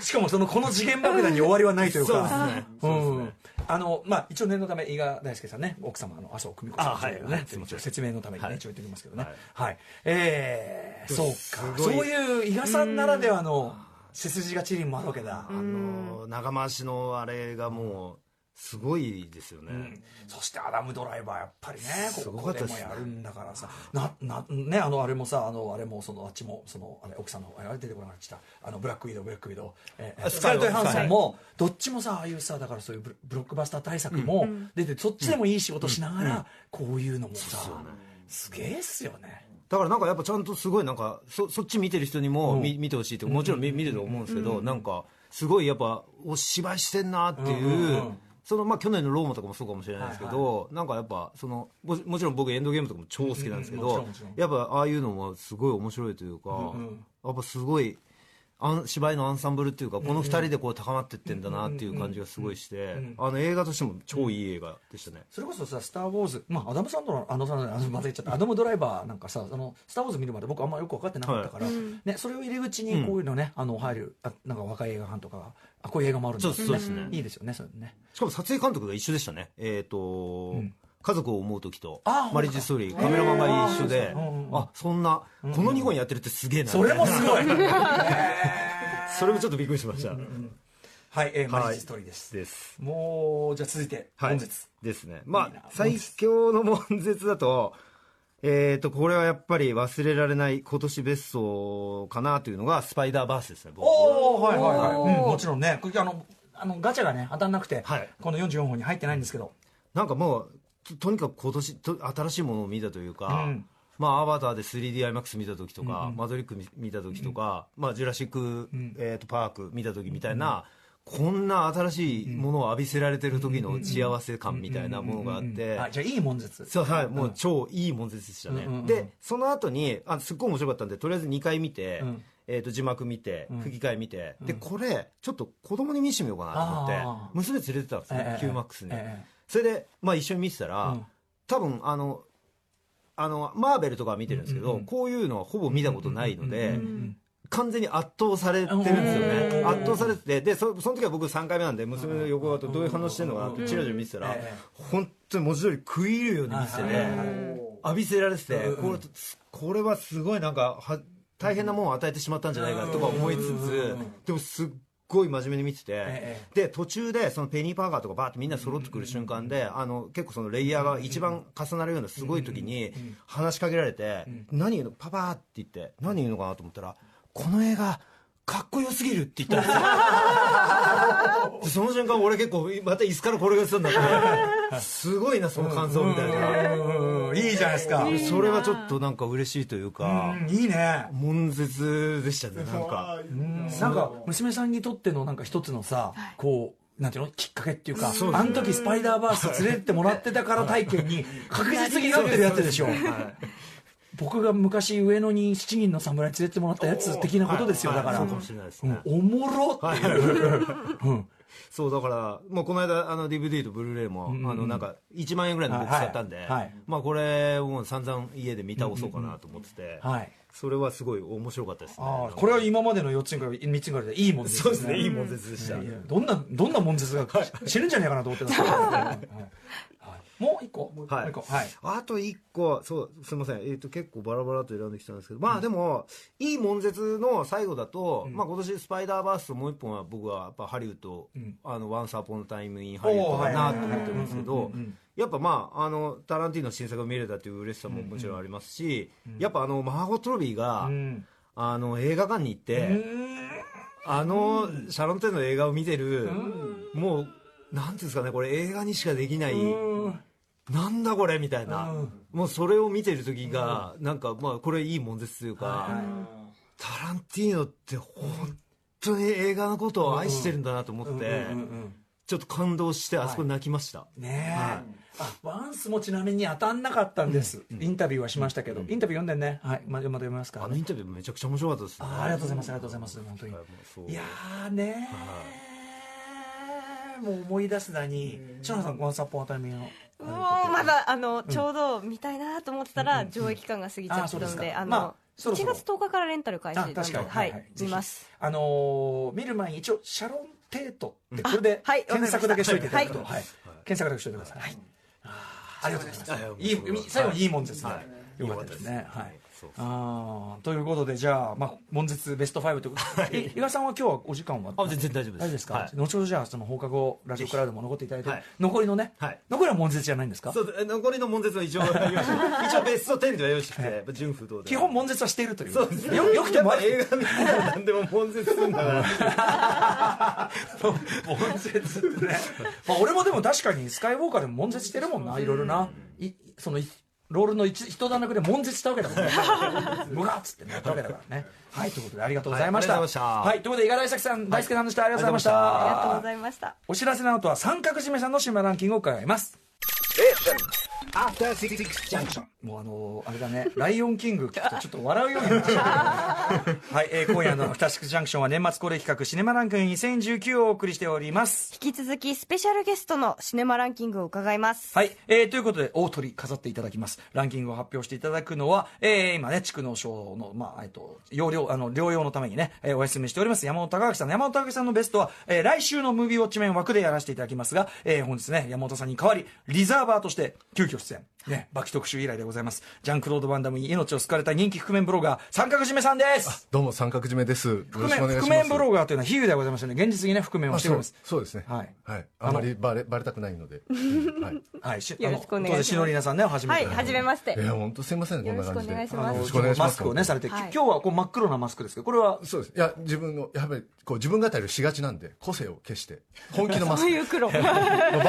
しかもそのこの次元爆弾に終わりはないというか。そうですね。うん。あのまあ一応念のため伊賀大輔さんね奥様の麻生久美子さんあはいのね説明のためにねはい。一応言っておきますけどね。はい。はい。えーそうか。そういう伊賀さんならではの背筋がチリンもあるわけだ。あの長回しのあれがもうすごいですよね、そしてアダムドライバーやっぱりねすここでもやるんだからさ。ななねあのあれもさあのあれもそのあっちもそのあれ奥さんのあれ出てこなくなっちゃった。あのブラックウィドウブラックウィドウ、えーあスカーレット・ヨハンソンもどっちもさああいうさだからそういうブロックバスター対策も出て、そっちでもいい仕事しながら、こういうのもさ、すげえっすよね。だからなんかやっぱちゃんとすごいなんかそそっち見てる人にも見,、見てほしいってもちろん見見てると思うんですけど、なんかすごいやっぱお芝居してんなっていう、うんうんうんそのまあ去年のローマとかもそうかもしれないですけど、なんかやっぱそのももちろん僕エンドゲームとかも超好きなんですけうんうんやっぱああいうのもすごい面白いというか、やっぱすごい芝居のアンサンブルっていうかこの二人でこう高まってってんだなっていう感じがすごいして、あの映画としても超いい映画でしたね。それこそさ「スター・ウォーズ」まあアダム・サンドラーあのさあのまた言っちゃった。アダム・ドライバーなんかさあの「スター・ウォーズ」見るまで僕あんまよく分かってなかったから、ね、それを入り口にこういうのね、あの入るあなんか若い映画館とかがあこういう映画もあるんだそうそうですね。いいですよねそれね。しかも撮影監督が一緒でしたね。えっ、と、家族を思う時とあ、マリッジストーリー、カメラマンが一緒で、んあ、そんな、この2本やってるってすげえな。それもすごい。それもちょっとびっくりしました。はい、えー、マリッジストーリーです、です。もうじゃあ続いてはい。本日、ですね。まあ、最強の悶絶だと、えっ、と、これはやっぱり忘れられない今年ベストかなというのが、スパイダーバースですね、僕。おおはいはいはい、うん、もちろんね。これあのあのガチャがね当たんなくて、はい。この44本に入ってないんですけど。なんかもうととにかく今年と新しいものを見たというか、うん。まあ、アバターで 3DIMAX 見た時とか、マトリック見見た時とか、まあ、ジュラシック、えー、とパーク見た時みたいな、こんな新しいものを浴びせられてる時の幸せ感みたいなものがあって、あじゃあいい悶絶。そうはい、もう超いい悶絶でしたね、うんうんうん。でその後にあすっごい面白かったんでとりあえず2回見て、うん。えー、と字幕見て吹き替え見て、でこれちょっと子供に見せてみようかなと思って娘連れてたんですね、ええ。QMAX に、ええそれで、まあ、一緒に見てたら、うん。多分あのあのマーベルとかは見てるんですけど、こういうのはほぼ見たことないので、完全に圧倒されてるんですよね。うん。圧倒されててでそその時は僕3回目なんで娘の横側とどういう反応してるのかなってチラチラ見てたら、え本当に文字通り食い入るように見てて、浴びせられてて、これこれはすごいなんかは大変なものを与えてしまったんじゃないかとか思いつつ、でもすっごい真面目に見てて、えで途中でそのペニー・パーカーとかバーってみんな揃ってくる瞬間で、あの結構そのレイヤーが一番重なるようなすごい時に話しかけられて、何言うの？パパーって言って何言うのかなと思ったらこの映画かっこよすぎるって言ったんですよ。でその瞬間俺結構また椅子から転がってたんだってすごいなその感想みたいな。うんいいじゃないですか、それはちょっとなんか嬉しいというかうん。いいね。悶絶でしたねなんか。なんか娘さんにとってのなんか一つのさ、こうなんていうの？きっかけっていうか、そうね。あの時スパイダーバース連れてってもらってたから体験に確実になってるやつでしょ、僕が昔上野に7人の侍連れてもらったやつ的なことですよ、だから、そうかもしれないですね、うん。おもろっていう、うん。そうだからもうこの間あの DVD とブルーレイも、あのなんか1万円ぐらいのボックス買ったんで、はい。はい。まあこれもう散々家で見倒そうかなと思ってて、はい。それはすごい面白かったですね。これは今までの4つにから3つにからでいいもんですそうですね。いい悶絶でした、いやどんなどんな悶絶が死ぬんじゃないかなと思ってたんですはい もう一個？もうはい。一個。はい。あと一個。そうすみません、えー、と結構バラバラと選んできたんですけど。まあでも、いい悶絶の最後だと、まあ、今年スパイダーバースともう一本は僕はやっぱハリウッド「あのワンス・アポン・ア・タイム・イン・ハリウッド」かなと思ってるんですけどやっぱまああのタランティーノの新作が見れたという嬉しさももちろんありますし、やっぱあのマーゴット・ロビーが、うん。あの映画館に行って、あのシャロン・テートの映画を見てる、もうなんていうんですかねこれ映画にしかできない、なんだこれみたいな、うん。もうそれを見てる時が、なんかまあこれいい悶絶というか、タランティーノって本当に映画のことを愛してるんだなと思って、ちょっと感動してあそこ泣きました、ねえ、はい。あワンスもちなみに当たんなかったんです、インタビューはしましたけど、インタビュー読んでんね。はい。ままた読みますかあのインタビューめちゃくちゃ面白かったですね。あありがとうございます。ありがとうございます。本当に。はい。やーねー。もう思い出すだに。篠原さんワンサポンタイミングのもうまだあのちょうど見たいなと思ってたら上映期間が過ぎちゃってたのであのそろそろ。1月10日からレンタル開始なのではい見ます。あのー見る前に一応シャロン・テートってこれで検索だけしといていただくと、わはい。検索だけしといてください、あーありがとうございます、はいいい最後にいいもんですね、はい。よかったですね。はいそうあー。ということでじゃあ、まあ、悶絶ベスト5ということで、い。伊賀さんは今日はお時間は？あ全然大丈夫です。大丈夫ですか、はい。後ほどじゃあその放課後ラジオクラウドも残っていただいて、はい。残りのね、はい。残りは悶絶じゃないんですか？そうえ残りの悶絶は一応 一応ベスト10では用意してて、純不動で。基本悶絶はしているという。そうです。ねよよくても映画見たら何でも悶絶するんだな悶絶ってね、まあ、俺もでも確かにスカイウォーカーでも悶絶してるもんないろいろないそのいロールの一一段落で悶絶したわけだもんね。っつってなったわけだからね。はい。ということでありがとうございました。はいありがとうございました。はいということで五十嵐咲さん大輔さんでした。ありがとうございました、あありがとうございました。お知らせの後は三角締めさんの島ランキングを伺います After Six Junction. もうあのーあれだね、ライオンキング聞くとちょっと笑うようになっちゃう、はい、えー今夜のアフターシックスジャンクションは年末恒例企画シネマランキング2019をお送りしております。引き続きスペシャルゲストのシネマランキングを伺いますはい、えーということで、大鳥飾っていただきます。ランキングを発表していただくのは、えー今ね、蓄能症の、まあ、えっと、療養、あの、療養のためにね、えーお休みしております、山本隆明さん。山本隆明さんのベストは、えー来週のムービーウォッチメン枠でやらせていただきますが、えー本日ね、山本さんに代わり、リザーバーとして、急遽出演。ね、バキ特集以来でございます。ジャンクロード・バンダムに命を救われた人気覆面ブロガー、三角締めさんです。どうも三角締めです。よろ覆面しくお願いします。覆面ブロガーというのは比喩ではございませんね。現実にね、覆面をあそうしております。そうですね。はいはい。あまりバレバレたくないので。はい。はい、しよろしくお願いしますあの当然、しのりなさんね、初めて。はいはじめましていや本当すみませんねこんな感じで。よろしくお願いしますあのよろしくお願いします。マスクをね、されて、今日はこう真っ黒なマスクですけど、これは、そうです。いや自分のやっぱりこう自分語りをしがちなんで個性を消して本気のマスク。そ ういう黒バ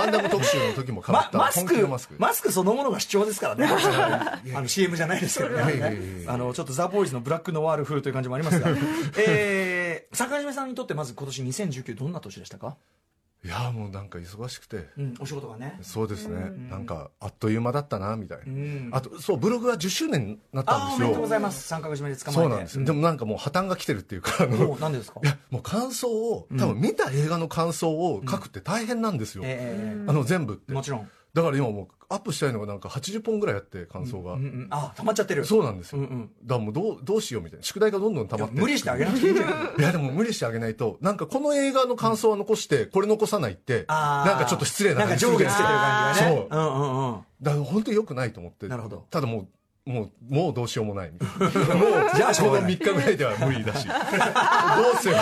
ンダム特集の時もかぶったマスク。マスクそのものが主張ですからね。あの CM じゃないですけどねあの、ちょっとザ・ボーイズのブラックノワール風という感じもありますが、えー、坂島さんにとってまず今年2019どんな年でしたか？いやもうなんか忙しくて。うん、お仕事がね。そうですね。なんかあっという間だったなみたいんな。あとそうブログが10周年になったんですよおめでとうご。ざいます。三角締めで捕まえて。そうなんです。でもなんかもう破綻が来てるっていうかもう、なんでですか？いやもう感想を多分見た映画の感想を書くって大変なんですよ、えあの全部ってえもちろん。だから今もうアップしたいのがなんか80本ぐらいあって感想が、うんうん。あ、溜まっちゃってる。そうなんですよ、うんうん。だからもうどうどうしようみたいな。宿題がどんどん溜まって無理してあげなくていいい。いやでも無理してあげないとなんかこの映画の感想は残してこれ残さないってあー。なんかちょっと失礼ななんか感じする上下つけてる感じがね。そう。うんうんうん。だから本当に良くないと思って。なるほど。ただもうもうもうどうしようもないみたいな。も うじゃあしょうこのがない。3日ぐらいでは無理だし。どうすれば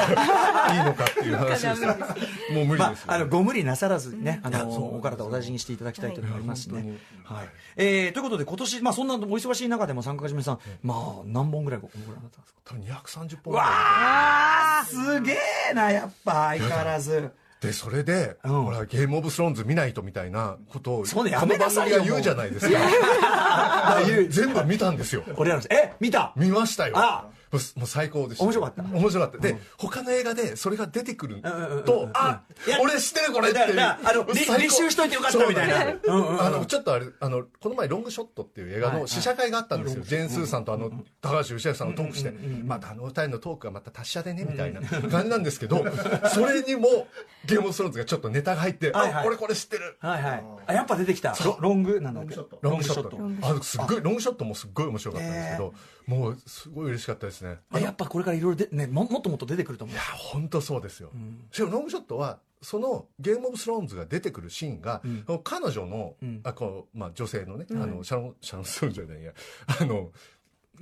いいのかっていう話。で すもう無理まですよ、あ、あのご無理なさらずにね、あのお体お大事にしていただきたいというのがありますね。はい。はい。えーということで、今年、まあ、そんなお忙しい中でも三角締めさん、まあ、何本ぐらいごご覧になったんですか？多分230本ぐらい。わあすげえな、やっぱ、相変わらず。でそれで、うん。ほらゲームオブスローンズ見ないとみたいなことをその番めなさいよ組が言うじゃないですか。全部見たんですよ。俺らの、え、見た？見ましたよ。あもうもう最高でした。面白かった。面白かった。で、他の映画でそれが出てくるうんうんうんとあ俺知ってるこれっていう。だからあのり最高。履修しといてよかったみたいな。あのちょっとあれあのこの前「ロングショット」っていう映画はいはい。の試写会があったんですよ、ジェーン・スーさんとあの高橋義明さんのトークして、またあの二人のトークがまた達者でねみたいな感じなんですけどそれにもゲームオブスローンズがちょっとネタが入って、はいはい。あ俺これ知ってる。はいはい。あ、やっぱ出てきた。ロロングなんだっけ？ロングショット。あすっごい。ロングショットもすっごい面白かったんですけど、もうすごい嬉しかったですね。あやっぱこれからいろいろで、ね、ももっともっと出てくると思う。いや。本当そうですよ、しかもロングショットはそのゲームオブスローンズが出てくるシーンが、彼女の,、ん。あこうまあ、女性のね、あのシャロンシャロンストーンじゃないや。あの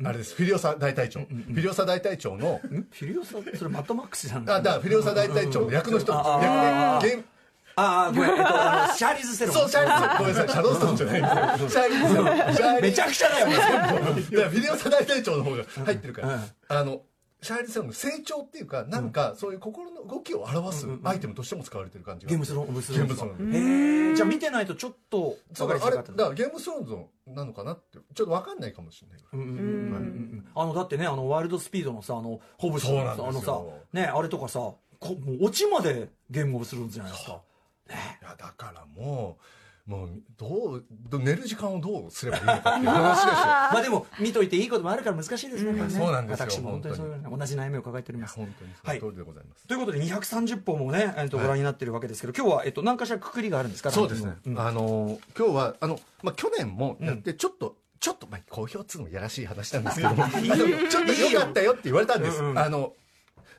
あれです。フィリオサ大隊長、フィリオサ大隊長のん？フィリオサ、それマットマックスじゃん。あだフィリオサ大隊長の役の人。ですあ役でゲームああ、ごめん、えっと、あの、シャーリーズ・セロン。そうシャーリーズごめんなさい。シャドウストーンじゃないんですよ。シャーリーズシャーリーズめちゃくちゃだよ、もう。だからビデオサ大隊長の方が入ってるから、あのシャーリー・セロンの成長っていうかなんかそういう心の動きを表すアイテムとしても使われてる感じがゲームスローンブスローンゲームスロー。ンへえじゃあ見てないとちょっと分かりづらかったからゲームスローンズなのかなってちょっと分かんないかもしれない。あのだってねあのワイルドスピードのさあのホブスそうなんですよ。あのさねあれとかさこもうオチまでゲームオブスローンズじゃないですかいやだからもうもうどうど寝る時間をどうすればいいのかっていう話ですよ。まあでも見といていいこともあるから難しいですね,、これね。そうなんですよ私も本当にそういう同じ悩みを抱えております。本当にその通りでございます、ということで230本もね、えっと、ご覧になってるわけですけど、今日は、えっと、何かしらくくりがあるんですか？そうですね、ランキングあの今日はあの、まあ、去年もやってちょっと、ちょっと、まあ、好評っつうのもやらしい話なんですけども。ちょっと良かったよって言われたんです、うんうん。あの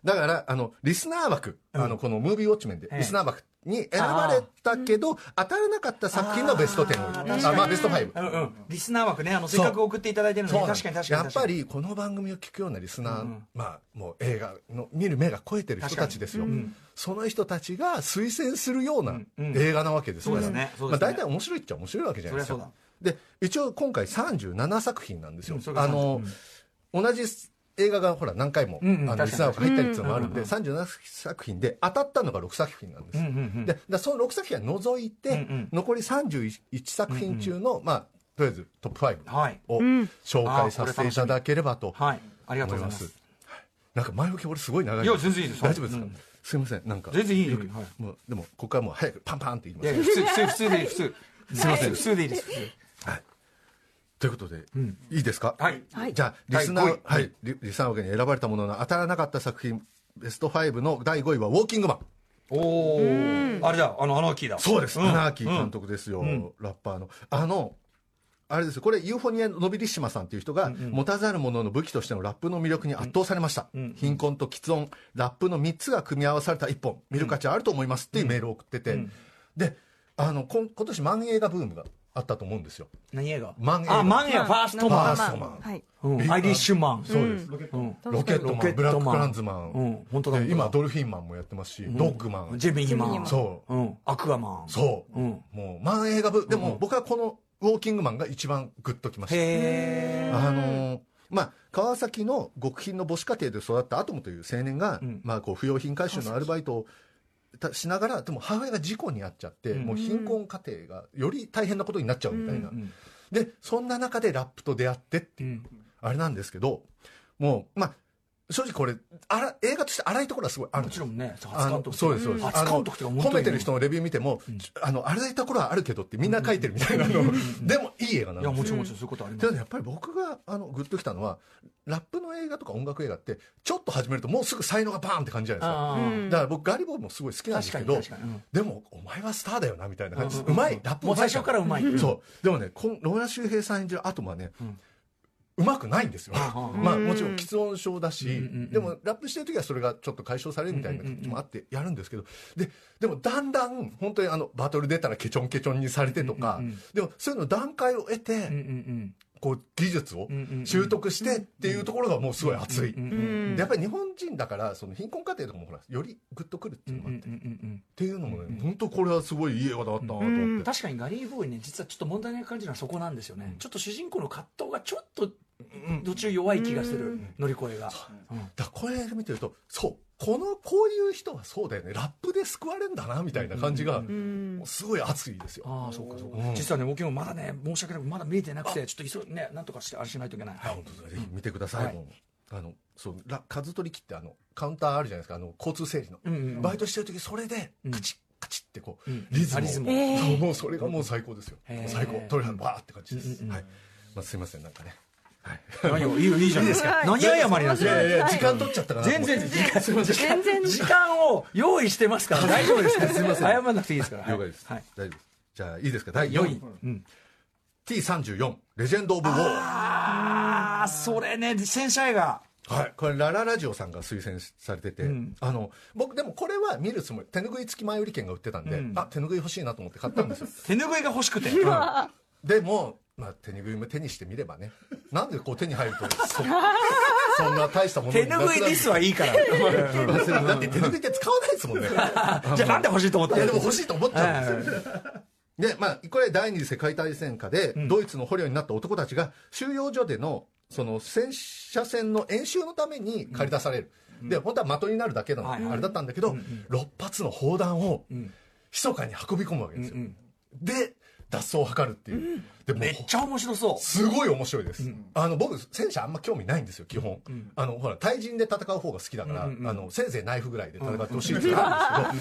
だからあのリスナー枠、あのこのムービーウォッチメンでええ。リスナー枠に選ばれたけど当たらなかった作品のベスト10を。あまあベスト5うんうん、リスナー枠ねあのせっかく送っていただいてるので確かに確かにやっぱりこの番組を聞くようなリスナー、まあもう映画の見る目が超えてる人たちですよ、その人たちが推薦するような映画なわけですから、そうですね。そうまあ、大体面白いっちゃ面白いわけじゃないですか。で一応今回37作品なんですよ、あの、同じ映画がほら何回も、うんうんあのリスナー枠入ったりっていうのもあるんで、37作品で当たったのが6作品なんです、うんうんうん。ででその6作品は除いて、うんうん。残り31作品中の、まあとりあえずトップ5はい。を紹介させていただければとはいありがと思いまうござい。ますすなんか前置き俺すごい長い。いや全然いいです大丈夫ですか、うん。すいませんなんか。全然いいはい。もうでもここからもう早くパンパンって言います。いやいや普通普通普通でいい普通すいません。普通でいいです。普通ということで、いいですか？はい。じゃあリスナーはい。リリスナー枠に選ばれたものの当たらなかった作品ベスト5の第5位は「ウォーキングマン」おおあれだ。あのアナーキーだ。そうです、ん。アナーキー監督ですよ、ラッパーの。あのあれですよ。これユーフォニア・ノビリッシマさんっていう人が、持たざる者の武器としてのラップの魅力に圧倒されました、貧困と吃音。ラップの3つが組み合わされた一本。見る価値あると思いますっていうメールを送ってて、であのこん今年漫映画ブームがあったと思うんですよ。何映画？漫映画。あ漫映画。ファーストフマン。ァーストマン。はい。うん。アイリッシュマン。そうです、うん。ロケットマン。ロケットマン。ブラッククランズマン、うん。本当だ。今ドルフィンマンもやってますし、ドッグマン。ジェミニマン。そう。うん。アクアマン。そう、うん。もう漫映画部。でも僕はこのウォーキングマンが一番グッときました。へえあのーまあ、川崎の極貧の母子家庭で育ったアトムという青年が、ん。まあ、こう不用品回収のアルバイトをたしながらでも母親が事故に遭っちゃって、もう貧困家庭がより大変なことになっちゃうみたいな、でそんな中でラップと出会ってっていう、あれなんですけどもうまあ正直これあら映画として荒いところはすごいあるもちろんね初監督そうですそうです、初監督とか褒めてる人のレビュー見ても、ちょあの荒いところはあるけどってみんな書いてるみたいなの、でもいい映画なんですよ。いやもちろんもちろんそういうことあります。ただやっぱり僕があのグッときたのはラップの映画とか音楽映画ってちょっと始めるともうすぐ才能がバーンって感じじゃないですか。だから僕ガリボーもすごい好きなんですけどでもお前はスターだよなみたいな感じうまいラップもう最初からうまい。そう。でもねこんローラ周平さん演じるアトムはね、うまくないんですよ、んまあもちろん喫音症だし、でもラップしてる時はそれがちょっと解消されるみたいな気もあってやるんですけどででもだんだん本当にあのバトル出たらケチョンケチョンにされてとか、でもそういうの段階を得て、こう技術を習得してっていうところがもうすごい熱い、やっぱり日本人だからその貧困家庭とかもほらよりグッとくるっていうのもあって、っていうのもね、本当これはすごいいい映画だったなと思って、確かにガリー・ボーイね実はちょっと問題な感じるのはそこなんですよね、ちょっと主人公の葛藤がちょっと途中弱い気がする、乗り越えが、うん。だからこれ見てるとそうこのこういう人はそうだよね。ラップで救われるんだなみたいな感じが、すごい熱いですよ、ああそうかそうか、うん。実はね僕もまだね申し訳なくまだ見れてなくてちょっと急いねなんとかしてあれしないといけない、はい本当だぜひ見てください、はい。あのそうラ数取り機ってあのカウンターあるじゃないですか。あの交通整理の、うんうんうん。バイトしてる時それでん。カチッカチッってこう、うん。リズムリズムそうもうそれがもう最高ですよ、へー。最高。とりあえずバーって感じです、うんうんうん。はい。まあ、すいません。なんかね何をいいよいいじゃないですか。何謝りなんですか。い。やいや時間取っちゃったかなと思全然時間すいません全然。時間を用意してますから大丈夫です。かすいません。謝らなくていいですから。了解です、はい。大丈夫です。じゃあいいですか。第4 4位。位、うん、T34 レジェンド・オブ・ウォーああそれね戦車映画。はい、これラララジオさんが推薦されてて、ん。あの僕でもこれは見るつもり手拭い付き前売り券が売ってたんで、うん。あ手拭い欲しいなと思って買ったんですよ。手拭いが欲しくて。でも、まあ、手拭いも手にしてみればね。なんでこう手に入るとそ そんな大したもの手になくなる拭いディスはいいから。だって手拭いって使わないですもんね。じゃあなんで欲しいと思ったいやのでも欲しいと思っちゃうんです。よでまあこれ第二次世界大戦下で、ドイツの捕虜になった男たちが収容所でのその戦車戦の演習のために駆り出される、で本当は的になるだけのはいはい。あれだったんだけど、6発の砲弾を密かに運び込むわけですよ、で脱走を図るっていう、でもめっちゃ面白そう。すごい面白いです、あの僕戦車あんま興味ないんですよ基本、あのほら対人で戦う方が好きだから、あのせいぜいナイフぐらいで戦ってほしいって言うんで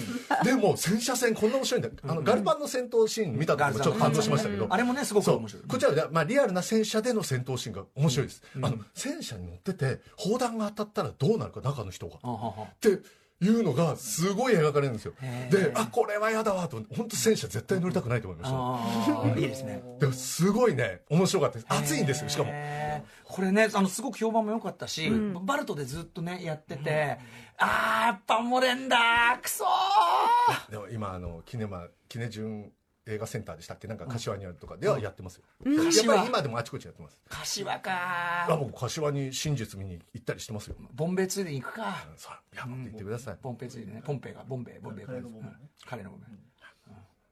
すけど、でも戦車戦こんな面白いんだ。あのガルパンの戦闘シーン見た時もちょっと感動しましたけど、あれもねすごくそう面白い。こちらは、まあ、リアルな戦車での戦闘シーンが面白いです、あの戦車に乗ってて砲弾が当たったらどうなるか中の人が、ははは。っていうのがすごい描かれるんですよ。であこれは嫌だわと。本当戦車絶対乗りたくないと思いましたいいですね。でもすごいね面白かったです。熱いんですよしかも。これねあのすごく評判も良かったし、バルトでずっとねやってて、あーやっぱ漏れんだくそー。でも今あのキネマキネジュン映画センターでしたっけ？なんか柏にあるとか。ではやってますよ、やっ柏ぱり今でもあちこちやってます。柏あか僕柏に真実見に行ったりしてますよボンベイついでに行くか。さあいや持って行ってください、ボンペイついでね。ポンペイがボンベイボンベイ。彼のボンベうん。彼のボン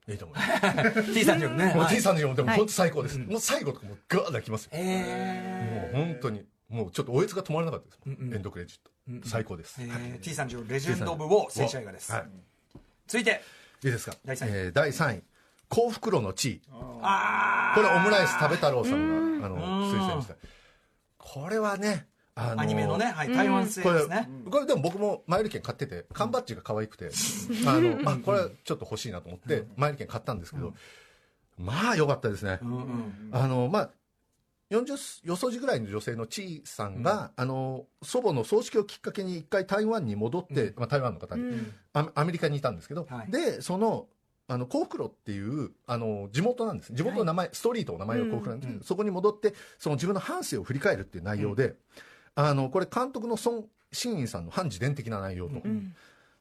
いいと思います。T さんにもね。もうはい。T さんのでも本当最高です、もう最後とかもうガーッ泣きますよ、えもう本当にもうちょっとおえつが止まらなかったです、エンドクレジット、最高です、ー。はい。えー T さんのレジェンド・オブ・ウォー戦車映画です、はい。続いて。いいですか？第三位。えー第3位幸福炉の地位あこれオムライス食べ太郎さんがあの推薦した。これはねあのアニメのね、はい、台湾製これですね、これでも僕もマイル券買ってて缶バッジが可愛くて あのあこれはちょっと欲しいなと思ってマイル券買ったんですけどまあ良かったですね。あのまあ40よそじぐらいの女性のちいさんが、あの祖母の葬式をきっかけに一回台湾に戻って、まあ、台湾の方に、アアメリカにいたんですけど、はい。でそのあの幸福路っていうあの地元なんです地元の名前、ストリートの名前が幸福なんですけど、そこに戻ってその自分の半生を振り返るっていう内容で、あのこれ監督の孫新院さんの反自伝的な内容と、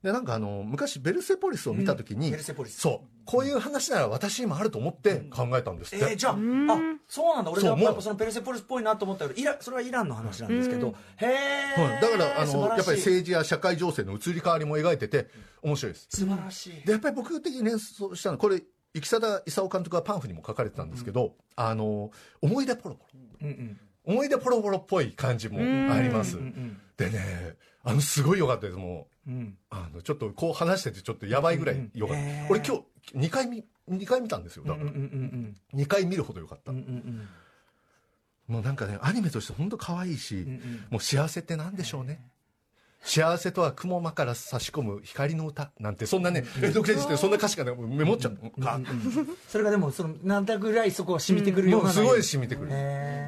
でなんかあの昔ベルセポリスを見た時に、うん。ベルセポリス。そうこういう話なら私にもあると思って考えたんですって、えー、じゃあ、あそうなんだ、俺もやっぱそのペルセポリスっぽいなと思ったけど、イラそれはイランの話なんですけど、へえ、はい、だからあのやっぱり政治や社会情勢の移り変わりも描いてて面白いです。素晴らしい。でやっぱり僕的に連想したのはこれ生貞勲監督がパンフにも書かれてたんですけど、あの思い出ポロポロ。うんうん。思い出ポロポロっぽい感じもあります。でねあのすごい良かったです。もううん。あのちょっとこう話しててちょっとやばいぐらい良かった、うん。へー。俺今日2回見2回見たんですよ。だから、うんうんうん。2回見るほど良かった、うんうんうん。もうなんかねアニメとして本当可愛いし、んもう幸せって何でしょうね。幸せとは雲間から差し込む光の歌なんてそんなねエンドクレジットでそんな歌詞がねメモっちゃう。のかそれがでもそのなんだぐらいそこは染みてくるような、もうすごい染みてくる。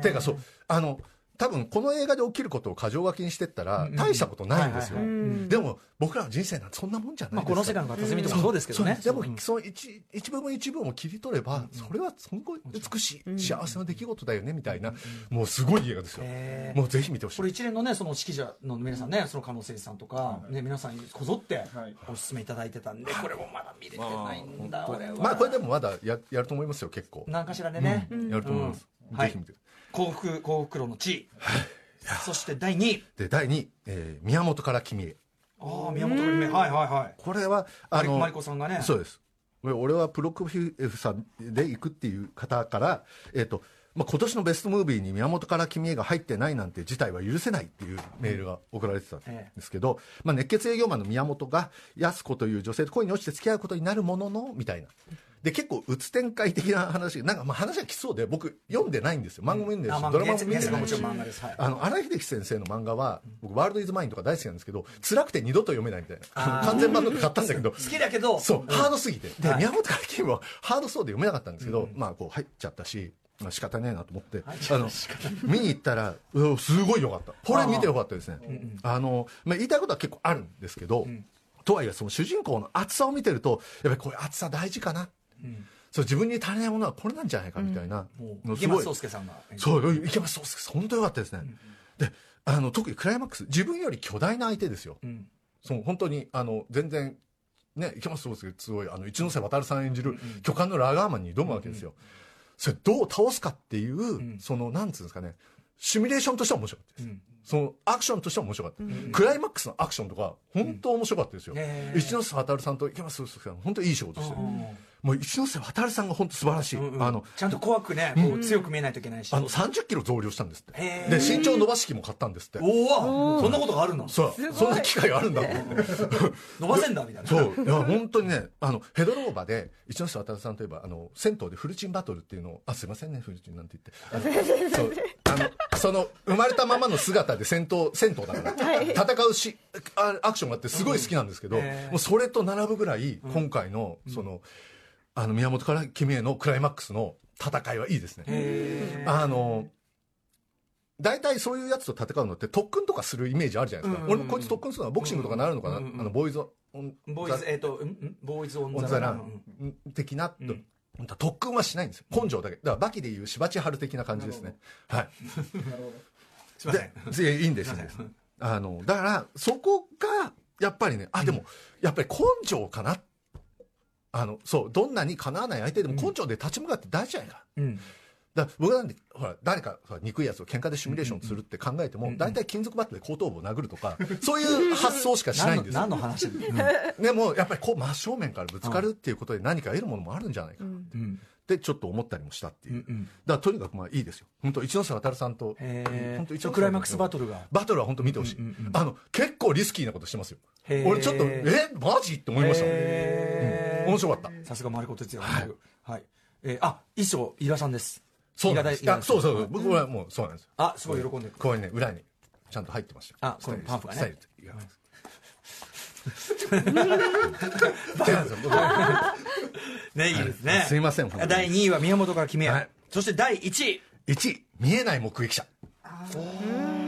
ていうかそうあの多分この映画で起きることを箇条書きにしてったら大したことないんですよ。でも僕らの人生なんてそんなもんじゃないですかまあこの世界の片隅とかそうですけどね。そうでもう。んその一一部分一部分を切り取ればそれはすごい美しい幸せな出来事だよねみたいなもうすごい映画ですよ。もうぜひ見てほしい。これ一連のねその指揮者の皆さんねその加納誠司さんとか、ね、皆さんにこぞってはい。おすすめいただいてたんでこれもまだ見れてないんだ俺は。まあこれでもまだややると思いますよ結構。何かしらでね、やると思います。うん。ぜひ見て幸福幸福路の地位。そして第2位。で第2位えー宮本から君へ。ああ宮本から姫はいはいはい。これはあのマリコさんがね。そうです。俺はプロクフィエフさんで行くっていう方から、えーとまあ、今年のベストムービーに宮本から君へが入ってないなんて事態は許せないっていうメールが送られてたんですけど、まあ、熱血営業マンの宮本が安子という女性と恋に落ちて付き合うことになるもののみたいなで結構うつ展開的な話なんかまあ話が来そうで僕読んでないんですよ。漫画も読んでるし、あまあドラマも見てないし。あの荒井秀樹先生の漫画は僕ワールドイズマインとか大好きなんですけど辛くて二度と読めないみたいな。完全版とか買ったんだけど。好きだけど。そう、ハードすぎて。で、はい。宮本から金はハードそうで読めなかったんですけど、まあ、こう入っちゃったし、まあ仕方ねえなと思って、あの、見に行ったら、うわすごい良かった。これ見て良かったですね。あの、まあ言いたいことは結構あるんですけど、とはいえ、その主人公の熱さを見てると、やっぱりこういう熱さ大事かな。そう、自分に足りないものはこれなんじゃないかみたいな。のすごい。池松壮亮さんが。そう、池松壮亮さん、本当良かったですね。で、あの、特にクライマックス、自分より巨大な相手ですよ。ん。その本当に、あの、全然、ね、池松壮亮すごい、あの、一ノ瀬渡さん演じる巨漢のラガーマンに挑むわけですよ。それどう倒すかっていう、その、なんつうんですかね、シミュレーションとしては面白かったです。そのアクションとしては面白かった、クライマックスのアクションとか本当面白かったですよ、へー一ノ瀬渡さんと池松壮亮さん本当いい仕事してる、もう一ノ瀬渡さんが本当素晴らしい、うんうん。あのちゃんと怖くね、こう強く見えないといけないし。あの30キロ増量したんですって。で身長伸ばし器も買ったんですって。おおそんなことがあるの？そう。そんな機会あるんだと思って伸ばせんだみたいな。そう。いや本当にねあのヘドローバで一ノ瀬渡さんといえばあの銭湯でフルチンバトルっていうのをあすいませんねフルチンなんて言って。あの そう。あのその生まれたままの姿で戦闘銭湯だから、戦うしあアクションがあってすごい好きなんですけど、へー。もうそれと並ぶぐらい今回のその、あの宮本から君へのクライマックスの戦いはいいですね。へあの大体そういうやつと戦うのって特訓とかするイメージあるじゃないですか、うん俺もこいつ特訓するのはボクシングとかなるのかな、うんあのボーイズオンーボーイズ、えっと、ボーイズオンザラン。ン的な、うん。特訓はしないんですよ。根性だけ。だからバキでいう芝地春的な感じですね。はい。すいません。でいいんですす。いません。あのだからそこがやっぱりねあでも、やっぱり根性かなあのそうどんなにかなわない相手でも根性で立ち向かって大事じゃないか、うん。だから僕なんでほら誰かほら憎いやつを喧嘩でシミュレーションするって考えても、大体金属バットで後頭部を殴るとか そういう発想しかしないんです。よ何の話うん。でもやっぱりこう真正面からぶつかるっていうことで何か得るものもあるんじゃないか。なうん。ってちょっと思ったりもしたっていう、うんうん。だからとにかくまあいいですよ。本当一ノ瀬渡さんとへ本当一ノ瀬え。クライマックスバトルが。バトルは本当見てほしい、うんうんうんあの結構リスキーなことしてますよ。俺ちょっとえ？マジ？って思いましたうん面白かった。さすが丸子哲也監督はい。えーあ、衣装、伊賀さんです。そうなんです。あそうそうそう。はい。僕はもうそうなんですあ、すごい喜んでる。こういうね裏にちゃんと入ってました。あこのパンフがね。スタイルスタイル違います僕はね、いいですね。すいません第2位は宮本から決めよう。はい。そして第1位。1位見えない目撃者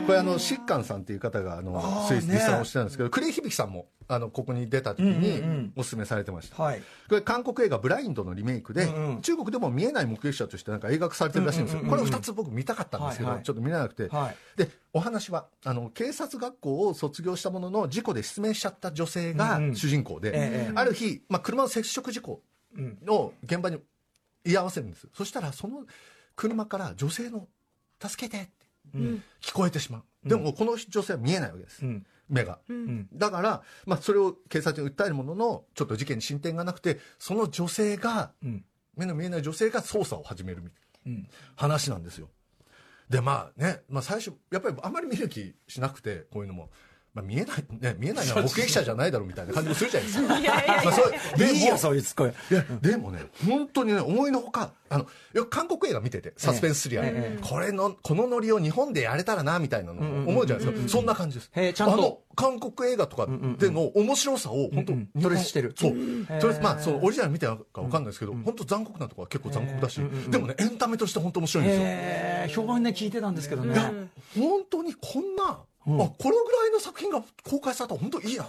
これあの疾患さんっていう方があのスイスでさんをしてたんですけど、栗響さんもあのここに出た時にんおすすめされてました、はい。これ韓国映画「ブラインド」のリメイクで、中国でも見えない目撃者としてなんか映画化されてるらしいんですよ、これを2つ僕見たかったんですけど、ちょっと見れなくて、はい。でお話はあの警察学校を卒業したものの事故で失明しちゃった女性が主人公で、ええある日、まあ、車の接触事故うん。の現場に居合わせるんですそしたらその車から女性の「助けて」ってうん。聞こえてしまうでもこの女性は見えないわけです、うん。目がうん。だから、まあ、それを警察に訴えるもののちょっと事件に進展がなくてその女性がうん。目の見えない女性が捜査を始めるみたいなうん。話なんですよでまあね、まあ、最初やっぱりあまり見る気しなくてこういうのも、まあ、見えないね 見えないのは目撃者じゃないだろうみたいな感じもするじゃないですか。いやいやいや。まあそうでもいいよ、そういうツッコミ。い。やでもね本当にね思いのほかあのよく韓国映画見ててサスペンススリラー、ええ。これのこのノリを日本でやれたらなみたいなのうんうんうん思うじゃないですか、そんな感じですへえちゃんと。あの韓国映画とかでの面白さを本当、うんうん。トレースしてる。そう、へえとりあまあそのオリジナル見てないか分かんないですけど、本当残酷なところは結構残酷だし、でもねエンタメとして本当面白いんですよ、えー、評判ね、聞いてたんですけどね。本当にこんな、うん。あこのぐらいの作品が公開されたら本当いいな。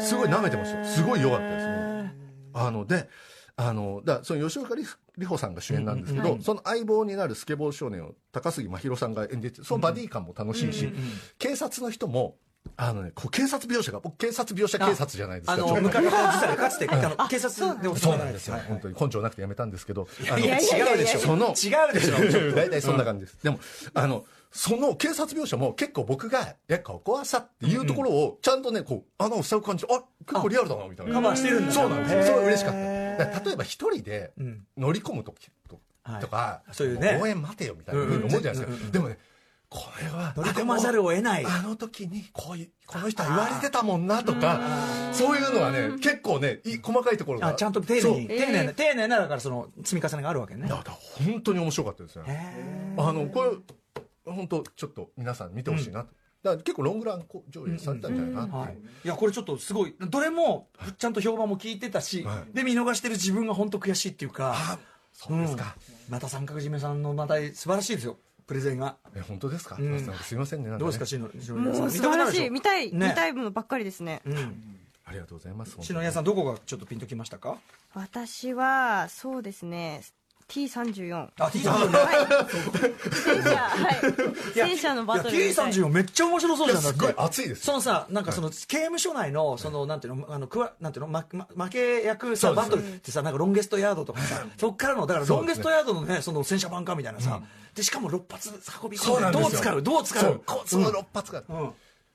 すごい舐めてましたよ。すごい良かったですね。あのであのだその吉岡里里帆さんが主演なんですけど、うんうんその相棒になるスケボー少年を高杉真宙さんが演じてそのバディ感も楽しいし、うん警察の人もあのねこう警察描写が僕警察描写警察じゃないですかあの、昔、実はかつて、あの、警察でおそうなんですよ、はい本当に根性なくてやめたんですけどあのいや、違うでしょ。その違うでしょ。大体そんな感じです、でもあのその警察描写も結構僕が「いやここはさ」っていうところをちゃんとねこう穴を塞ぐ感じであ結構リアルだなみたいな。カバーしてるんだ。そうなんですよ。それは嬉しかった。例えば一人でうん。乗り込む時と,、はい。とかそういうね。応援待てよみたいなふうに思うじゃないですか、でもねこれは乗り込まざるを得ない。あの時にこういうこの人は言われてたもんなとかそういうのはね結構ねい細かいところが。あちゃんと丁寧に、丁寧な、丁寧な、だからその、積み重ねがあるわけね。だから本当に面白かったですね。へあのこれ本当ちょっと皆さん見てほしいなと、だから結構ロングランこう上映されたんじゃないかなっていう、はい、いやこれちょっとすごいどれもちゃんと評判も聞いてたし、はい。で見逃してる自分が本当悔しいっていうかあそうですか、うん。また三角締めさんのまた素晴らしいですよ。プレゼンが。え本当ですか、うん。すいませんねね。どうですか篠宮さうん素晴らしい。見見たい、ね。見たいものばっかりですね。うん。ありがとうございます篠宮さんどこがちょっとピンときましたか？私はそうですね T34 あ T さん戦車はい。戦車のバトルいやみたい。T34 めっちゃ面白そうじゃんだってすごい熱いです。そのさなんかその刑務所内のそのなんていうのあのくわなんていうのまま負け役さバトルってさなんかロンゲストヤードとかさそっからのだからロンゲストヤードのねその戦車版かみたいなさでしかも6発運び込んでどう使う？どう使そう。その6発が、うん。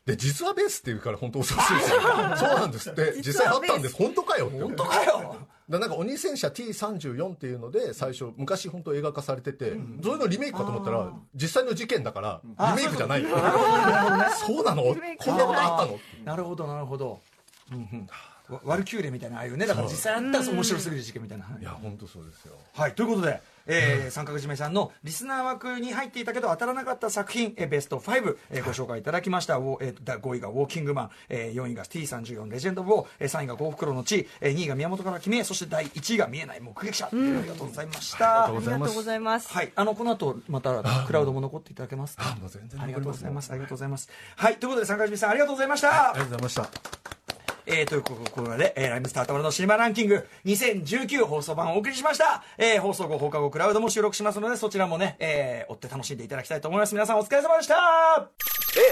で実はベースっていうから本当恐ろしいですよ。そうなんです。って実際あったんです本当かよって。本当かよだなんか鬼戦車 T34 っていうので最初昔本当映画化されてて、それのリメイクかと思ったら実際の事件だからリメイクじゃない。よ そうなの？こんなことあったの？なるほどなるほど、うんうん、わワルキューレみたいなああいうねだから実際あったら面白すぎる事件みたいな、はいいや本当そうですよ。はい、ということで、えー、三角締めさんのリスナー枠に入っていたけど当たらなかった作品、えーベスト5、えーご紹介いただきました、えー第5位が「ウォーキングマン」えー4位が T34 レジェンド・ウォー、えー3位が「幸福の地」えー2位が宮本から決めそして第1位が見えない目撃者、ありがとうございました、ありがとうございます。はい、あのこの後またクラウドも残っていただけますか？あもう全然ありがとうございます。ありがとうございますす。はい。ということで三角締めさんありがとうございました、ありがとうございましたえー、ということで、えー、ライムスターたまるのシネマランキング2019放送版をお送りしました。えー、放送後、放課後、クラウドも収録しますので、そちらもね、えー、追って楽しんでいただきたいと思います。皆さんお疲れ様でしたえ